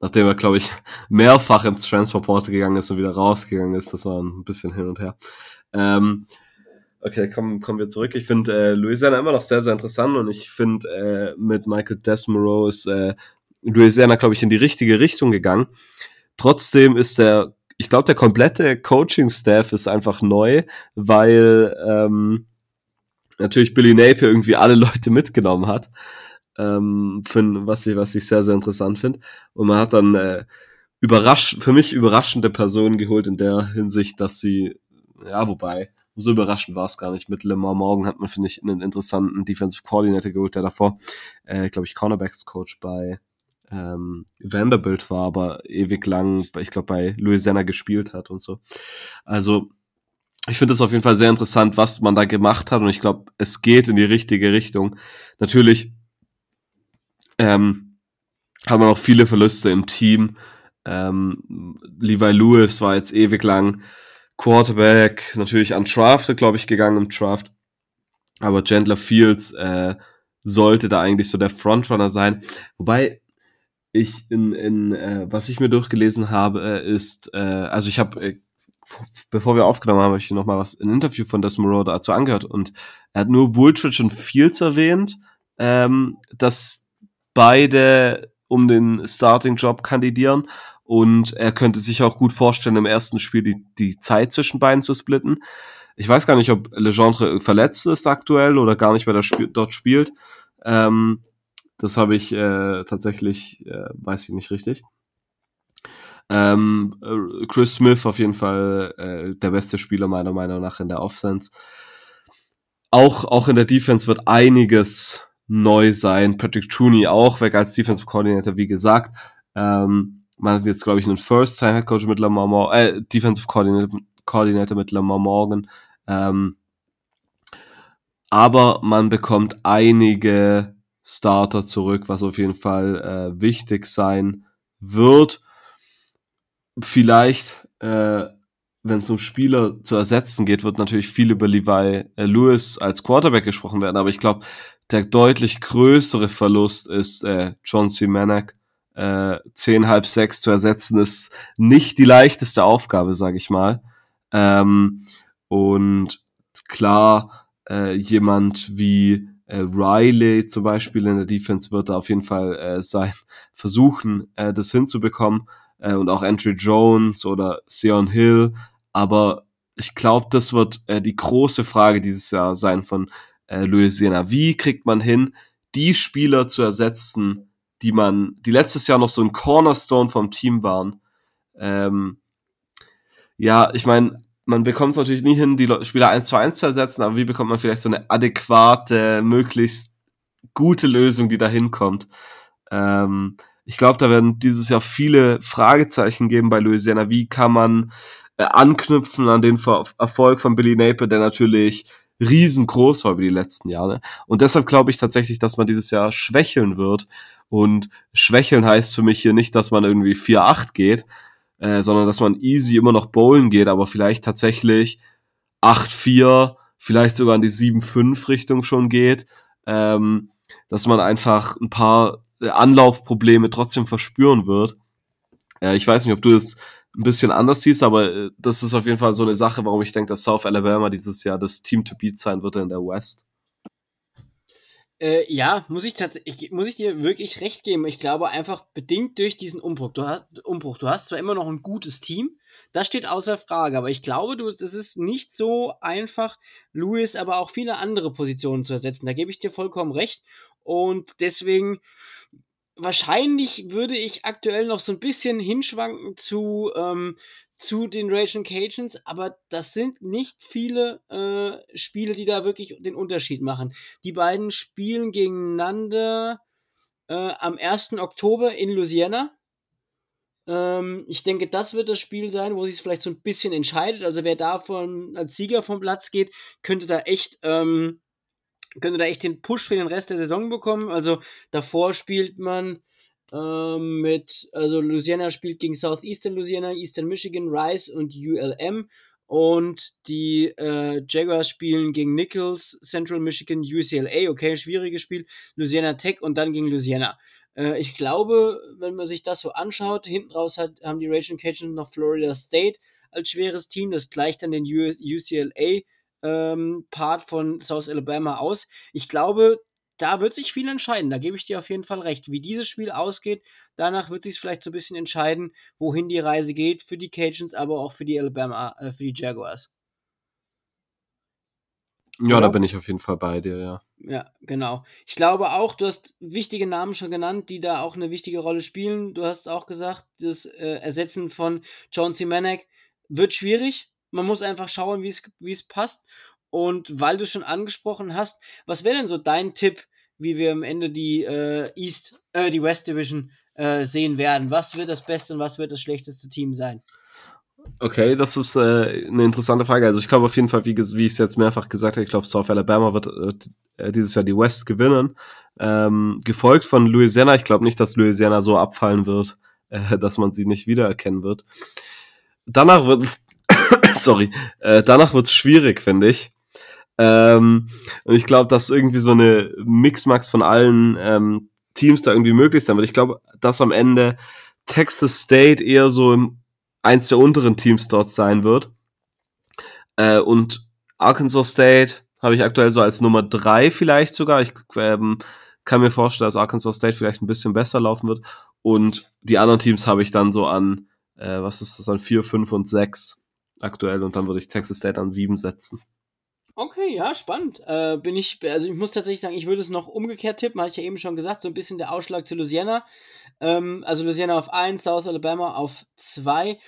Speaker 2: nachdem er, glaube ich, mehrfach ins Transferport gegangen ist und wieder rausgegangen ist. Das war ein bisschen hin und her. Ähm, Okay, kommen, kommen wir zurück. Ich finde äh, Louisiana immer noch sehr, sehr interessant und ich finde äh, mit Michael Desmorow ist äh, Louisiana, glaube ich, in die richtige Richtung gegangen. Trotzdem ist der, ich glaube, der komplette Coaching-Staff ist einfach neu, weil ähm, natürlich Billy Napier irgendwie alle Leute mitgenommen hat. Ähm, find, was, ich, was ich sehr, sehr interessant finde. Und man hat dann äh, überrasch für mich überraschende Personen geholt in der Hinsicht, dass sie, ja, wobei, so überraschend war es gar nicht. Mit Lemar Morgan hat man, finde ich, einen interessanten Defensive Coordinator geholt, der davor, äh, glaube ich, Cornerbacks Coach bei ähm, Vanderbilt war, aber ewig lang, ich glaube, bei Louisiana gespielt hat und so. Also, ich finde es auf jeden Fall sehr interessant, was man da gemacht hat und ich glaube, es geht in die richtige Richtung. Natürlich ähm, haben wir noch viele Verluste im Team. Ähm, Levi Lewis war jetzt ewig lang Quarterback, natürlich undrafted, glaube ich, gegangen im Draft. Aber Chandler Fields äh, sollte da eigentlich so der Frontrunner sein. Wobei ich in, in äh, was ich mir durchgelesen habe, äh, ist, äh, also ich habe, äh, bevor wir aufgenommen haben, habe ich noch mal was, ein Interview von Desmond dazu angehört und er hat nur Wooltridge und Fields erwähnt, ähm, dass beide um den Starting-Job kandidieren und er könnte sich auch gut vorstellen, im ersten Spiel die, die Zeit zwischen beiden zu splitten. Ich weiß gar nicht, ob Legendre verletzt ist aktuell oder gar nicht mehr Sp dort spielt. Ähm, das habe ich äh, tatsächlich, äh, weiß ich nicht richtig. Ähm, äh, Chris Smith auf jeden Fall äh, der beste Spieler meiner Meinung nach in der Offense. Auch, auch in der Defense wird einiges neu sein. Patrick Tooney auch weg als Defensive Coordinator, wie gesagt. Ähm, man hat jetzt, glaube ich, einen First-Time-Head-Coach mit Lamar Morgan, äh, Defensive Coordinator, mit Lamar Morgan. Ähm, aber man bekommt einige Starter zurück, was auf jeden Fall äh, wichtig sein wird. Vielleicht, äh, wenn es um Spieler zu ersetzen geht, wird natürlich viel über Levi äh, Lewis als Quarterback gesprochen werden, aber ich glaube, der deutlich größere Verlust ist äh, John C. Manek, äh, zehn, halb sechs zu ersetzen, ist nicht die leichteste Aufgabe, sage ich mal. Ähm, und klar, äh, jemand wie äh, Riley zum Beispiel in der Defense wird da auf jeden Fall äh, sein, versuchen, äh, das hinzubekommen. Äh, und auch Andrew Jones oder Sion Hill. Aber ich glaube, das wird äh, die große Frage dieses Jahr sein von äh, Louisiana. Wie kriegt man hin, die Spieler zu ersetzen, die man, die letztes Jahr noch so ein Cornerstone vom Team waren. Ähm, ja, ich meine, man bekommt es natürlich nie hin, die Spieler eins zu eins zu ersetzen, aber wie bekommt man vielleicht so eine adäquate, möglichst gute Lösung, die da hinkommt? Ähm, ich glaube, da werden dieses Jahr viele Fragezeichen geben bei Louisiana. Wie kann man äh, anknüpfen an den Ver Erfolg von Billy Napier, der natürlich riesengroß war über die letzten Jahre. Und deshalb glaube ich tatsächlich, dass man dieses Jahr schwächeln wird und schwächeln heißt für mich hier nicht, dass man irgendwie 4-8 geht, äh, sondern dass man easy immer noch bowlen geht, aber vielleicht tatsächlich 8-4, vielleicht sogar in die 7-5 Richtung schon geht, ähm, dass man einfach ein paar äh, Anlaufprobleme trotzdem verspüren wird. Äh, ich weiß nicht, ob du das ein bisschen anders siehst, aber äh, das ist auf jeden Fall so eine Sache, warum ich denke, dass South Alabama dieses Jahr das Team to beat sein wird in der West.
Speaker 1: Äh, ja, muss ich tatsächlich, muss ich dir wirklich recht geben. Ich glaube einfach bedingt durch diesen Umbruch. Du hast, Umbruch. Du hast zwar immer noch ein gutes Team, das steht außer Frage, aber ich glaube, du, das ist nicht so einfach, Louis, aber auch viele andere Positionen zu ersetzen. Da gebe ich dir vollkommen recht. Und deswegen wahrscheinlich würde ich aktuell noch so ein bisschen hinschwanken zu, ähm, zu den Raging Cajuns, aber das sind nicht viele äh, Spiele, die da wirklich den Unterschied machen. Die beiden spielen gegeneinander äh, am 1. Oktober in Louisiana. Ähm, ich denke, das wird das Spiel sein, wo sich es vielleicht so ein bisschen entscheidet. Also wer davon als Sieger vom Platz geht, könnte da echt ähm, könnte da echt den Push für den Rest der Saison bekommen. Also davor spielt man ähm, mit, also Louisiana spielt gegen Southeastern Louisiana, Eastern Michigan, Rice und ULM. Und die äh, Jaguars spielen gegen Nichols, Central Michigan, UCLA, okay, schwieriges Spiel, Louisiana Tech und dann gegen Louisiana. Äh, ich glaube, wenn man sich das so anschaut, hinten raus hat, haben die Raging Cajuns noch Florida State als schweres Team, das gleicht dann den UCLA ähm, Part von South Alabama aus. Ich glaube, da wird sich viel entscheiden. Da gebe ich dir auf jeden Fall recht. Wie dieses Spiel ausgeht, danach wird sich vielleicht so ein bisschen entscheiden, wohin die Reise geht für die Cajuns, aber auch für die Alabama, äh, für die Jaguars.
Speaker 2: Ja, da bin ich auf jeden Fall bei dir, ja.
Speaker 1: Ja, genau. Ich glaube auch, du hast wichtige Namen schon genannt, die da auch eine wichtige Rolle spielen. Du hast auch gesagt, das äh, Ersetzen von John C. Manek wird schwierig. Man muss einfach schauen, wie es passt. Und weil du schon angesprochen hast, was wäre denn so dein Tipp, wie wir am Ende die äh, East, äh, die West Division äh, sehen werden? Was wird das beste und was wird das schlechteste Team sein?
Speaker 2: Okay, das ist äh, eine interessante Frage. Also ich glaube auf jeden Fall, wie, wie ich es jetzt mehrfach gesagt habe, ich glaube South Alabama wird äh, dieses Jahr die West gewinnen. Ähm, gefolgt von Louisiana. Ich glaube nicht, dass Louisiana so abfallen wird, äh, dass man sie nicht wiedererkennen wird. Danach wird es sorry, äh, danach wird's schwierig, finde ich. Ähm, und ich glaube, dass irgendwie so eine Mixmax von allen ähm, Teams da irgendwie möglich sein wird. Ich glaube, dass am Ende Texas State eher so im, eins der unteren Teams dort sein wird. Äh, und Arkansas State habe ich aktuell so als Nummer drei vielleicht sogar. Ich ähm, kann mir vorstellen, dass Arkansas State vielleicht ein bisschen besser laufen wird. Und die anderen Teams habe ich dann so an, äh, was ist das, an vier, fünf und sechs aktuell und dann würde ich Texas State an sieben setzen.
Speaker 1: Okay, ja, spannend. Äh, bin ich, also ich muss tatsächlich sagen, ich würde es noch umgekehrt tippen, hatte ich ja eben schon gesagt, so ein bisschen der Ausschlag zu Louisiana. Ähm, also Louisiana auf 1, South Alabama auf 2.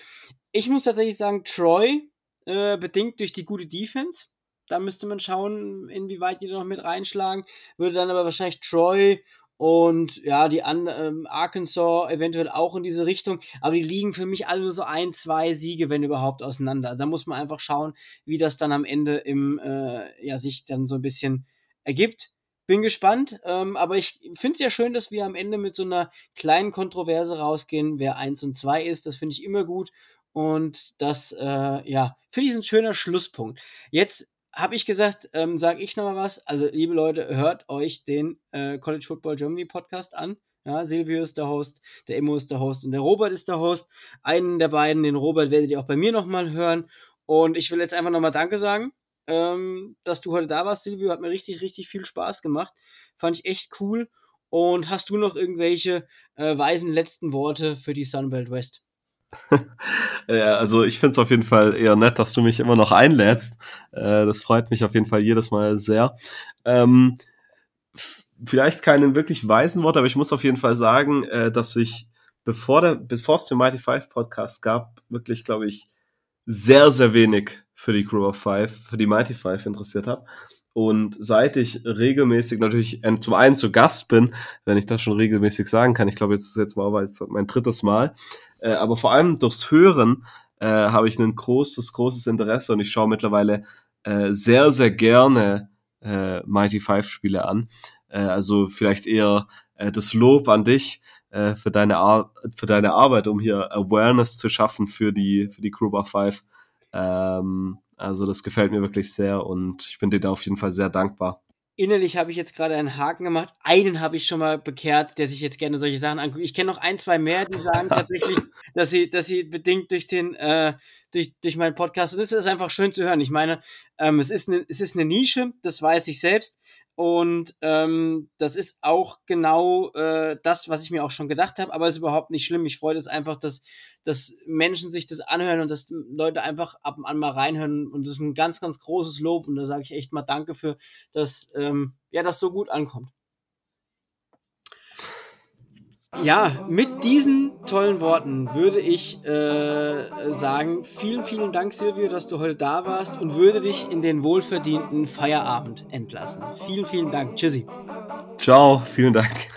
Speaker 1: Ich muss tatsächlich sagen, Troy, äh, bedingt durch die gute Defense. Da müsste man schauen, inwieweit die da noch mit reinschlagen. Würde dann aber wahrscheinlich Troy und ja, die an, ähm, Arkansas eventuell auch in diese Richtung, aber die liegen für mich alle nur so ein, zwei Siege, wenn überhaupt, auseinander. Also da muss man einfach schauen, wie das dann am Ende im, äh, ja, sich dann so ein bisschen ergibt. Bin gespannt, ähm, aber ich finde es ja schön, dass wir am Ende mit so einer kleinen Kontroverse rausgehen, wer eins und zwei ist. Das finde ich immer gut. Und das, äh, ja, finde ich ein schöner Schlusspunkt. Jetzt habe ich gesagt, ähm, sage ich nochmal was. Also, liebe Leute, hört euch den äh, College Football Germany Podcast an. Ja, Silvio ist der Host, der Emo ist der Host und der Robert ist der Host. Einen der beiden, den Robert, werdet ihr auch bei mir nochmal hören. Und ich will jetzt einfach nochmal Danke sagen, ähm, dass du heute da warst, Silvio. Hat mir richtig, richtig viel Spaß gemacht. Fand ich echt cool. Und hast du noch irgendwelche äh, weisen letzten Worte für die Sunbelt West?
Speaker 2: ja, also ich finde es auf jeden Fall eher nett, dass du mich immer noch einlädst. Äh, das freut mich auf jeden Fall jedes Mal sehr. Ähm, vielleicht keinen wirklich weisen Wort, aber ich muss auf jeden Fall sagen, äh, dass ich, bevor der, bevor es den Mighty Five Podcast gab, wirklich, glaube ich, sehr, sehr wenig für die Crew of Five, für die Mighty Five interessiert habe. Und seit ich regelmäßig natürlich zum einen zu Gast bin, wenn ich das schon regelmäßig sagen kann, ich glaube, jetzt ist jetzt mal mein drittes Mal, äh, aber vor allem durchs Hören äh, habe ich ein großes, großes Interesse und ich schaue mittlerweile äh, sehr, sehr gerne äh, Mighty Five Spiele an. Äh, also vielleicht eher äh, das Lob an dich äh, für deine Ar für deine Arbeit, um hier Awareness zu schaffen für die für die Kruber Five. Ähm, also das gefällt mir wirklich sehr und ich bin dir da auf jeden Fall sehr dankbar.
Speaker 1: Innerlich habe ich jetzt gerade einen Haken gemacht. Einen habe ich schon mal bekehrt, der sich jetzt gerne solche Sachen anguckt. Ich kenne noch ein, zwei mehr, die sagen tatsächlich, dass sie, dass sie bedingt durch den, äh, durch, durch meinen Podcast. Und das ist einfach schön zu hören. Ich meine, ähm, es ist eine, es ist eine Nische, das weiß ich selbst. Und ähm, das ist auch genau äh, das, was ich mir auch schon gedacht habe, aber es ist überhaupt nicht schlimm. Ich freue es einfach, dass, dass Menschen sich das anhören und dass Leute einfach ab und an mal reinhören. Und das ist ein ganz, ganz großes Lob. Und da sage ich echt mal Danke für, dass ähm, ja, das so gut ankommt. Ja, mit diesen tollen Worten würde ich äh, sagen, vielen, vielen Dank, Silvio, dass du heute da warst und würde dich in den wohlverdienten Feierabend entlassen. Vielen, vielen Dank. Tschüssi.
Speaker 2: Ciao, vielen Dank.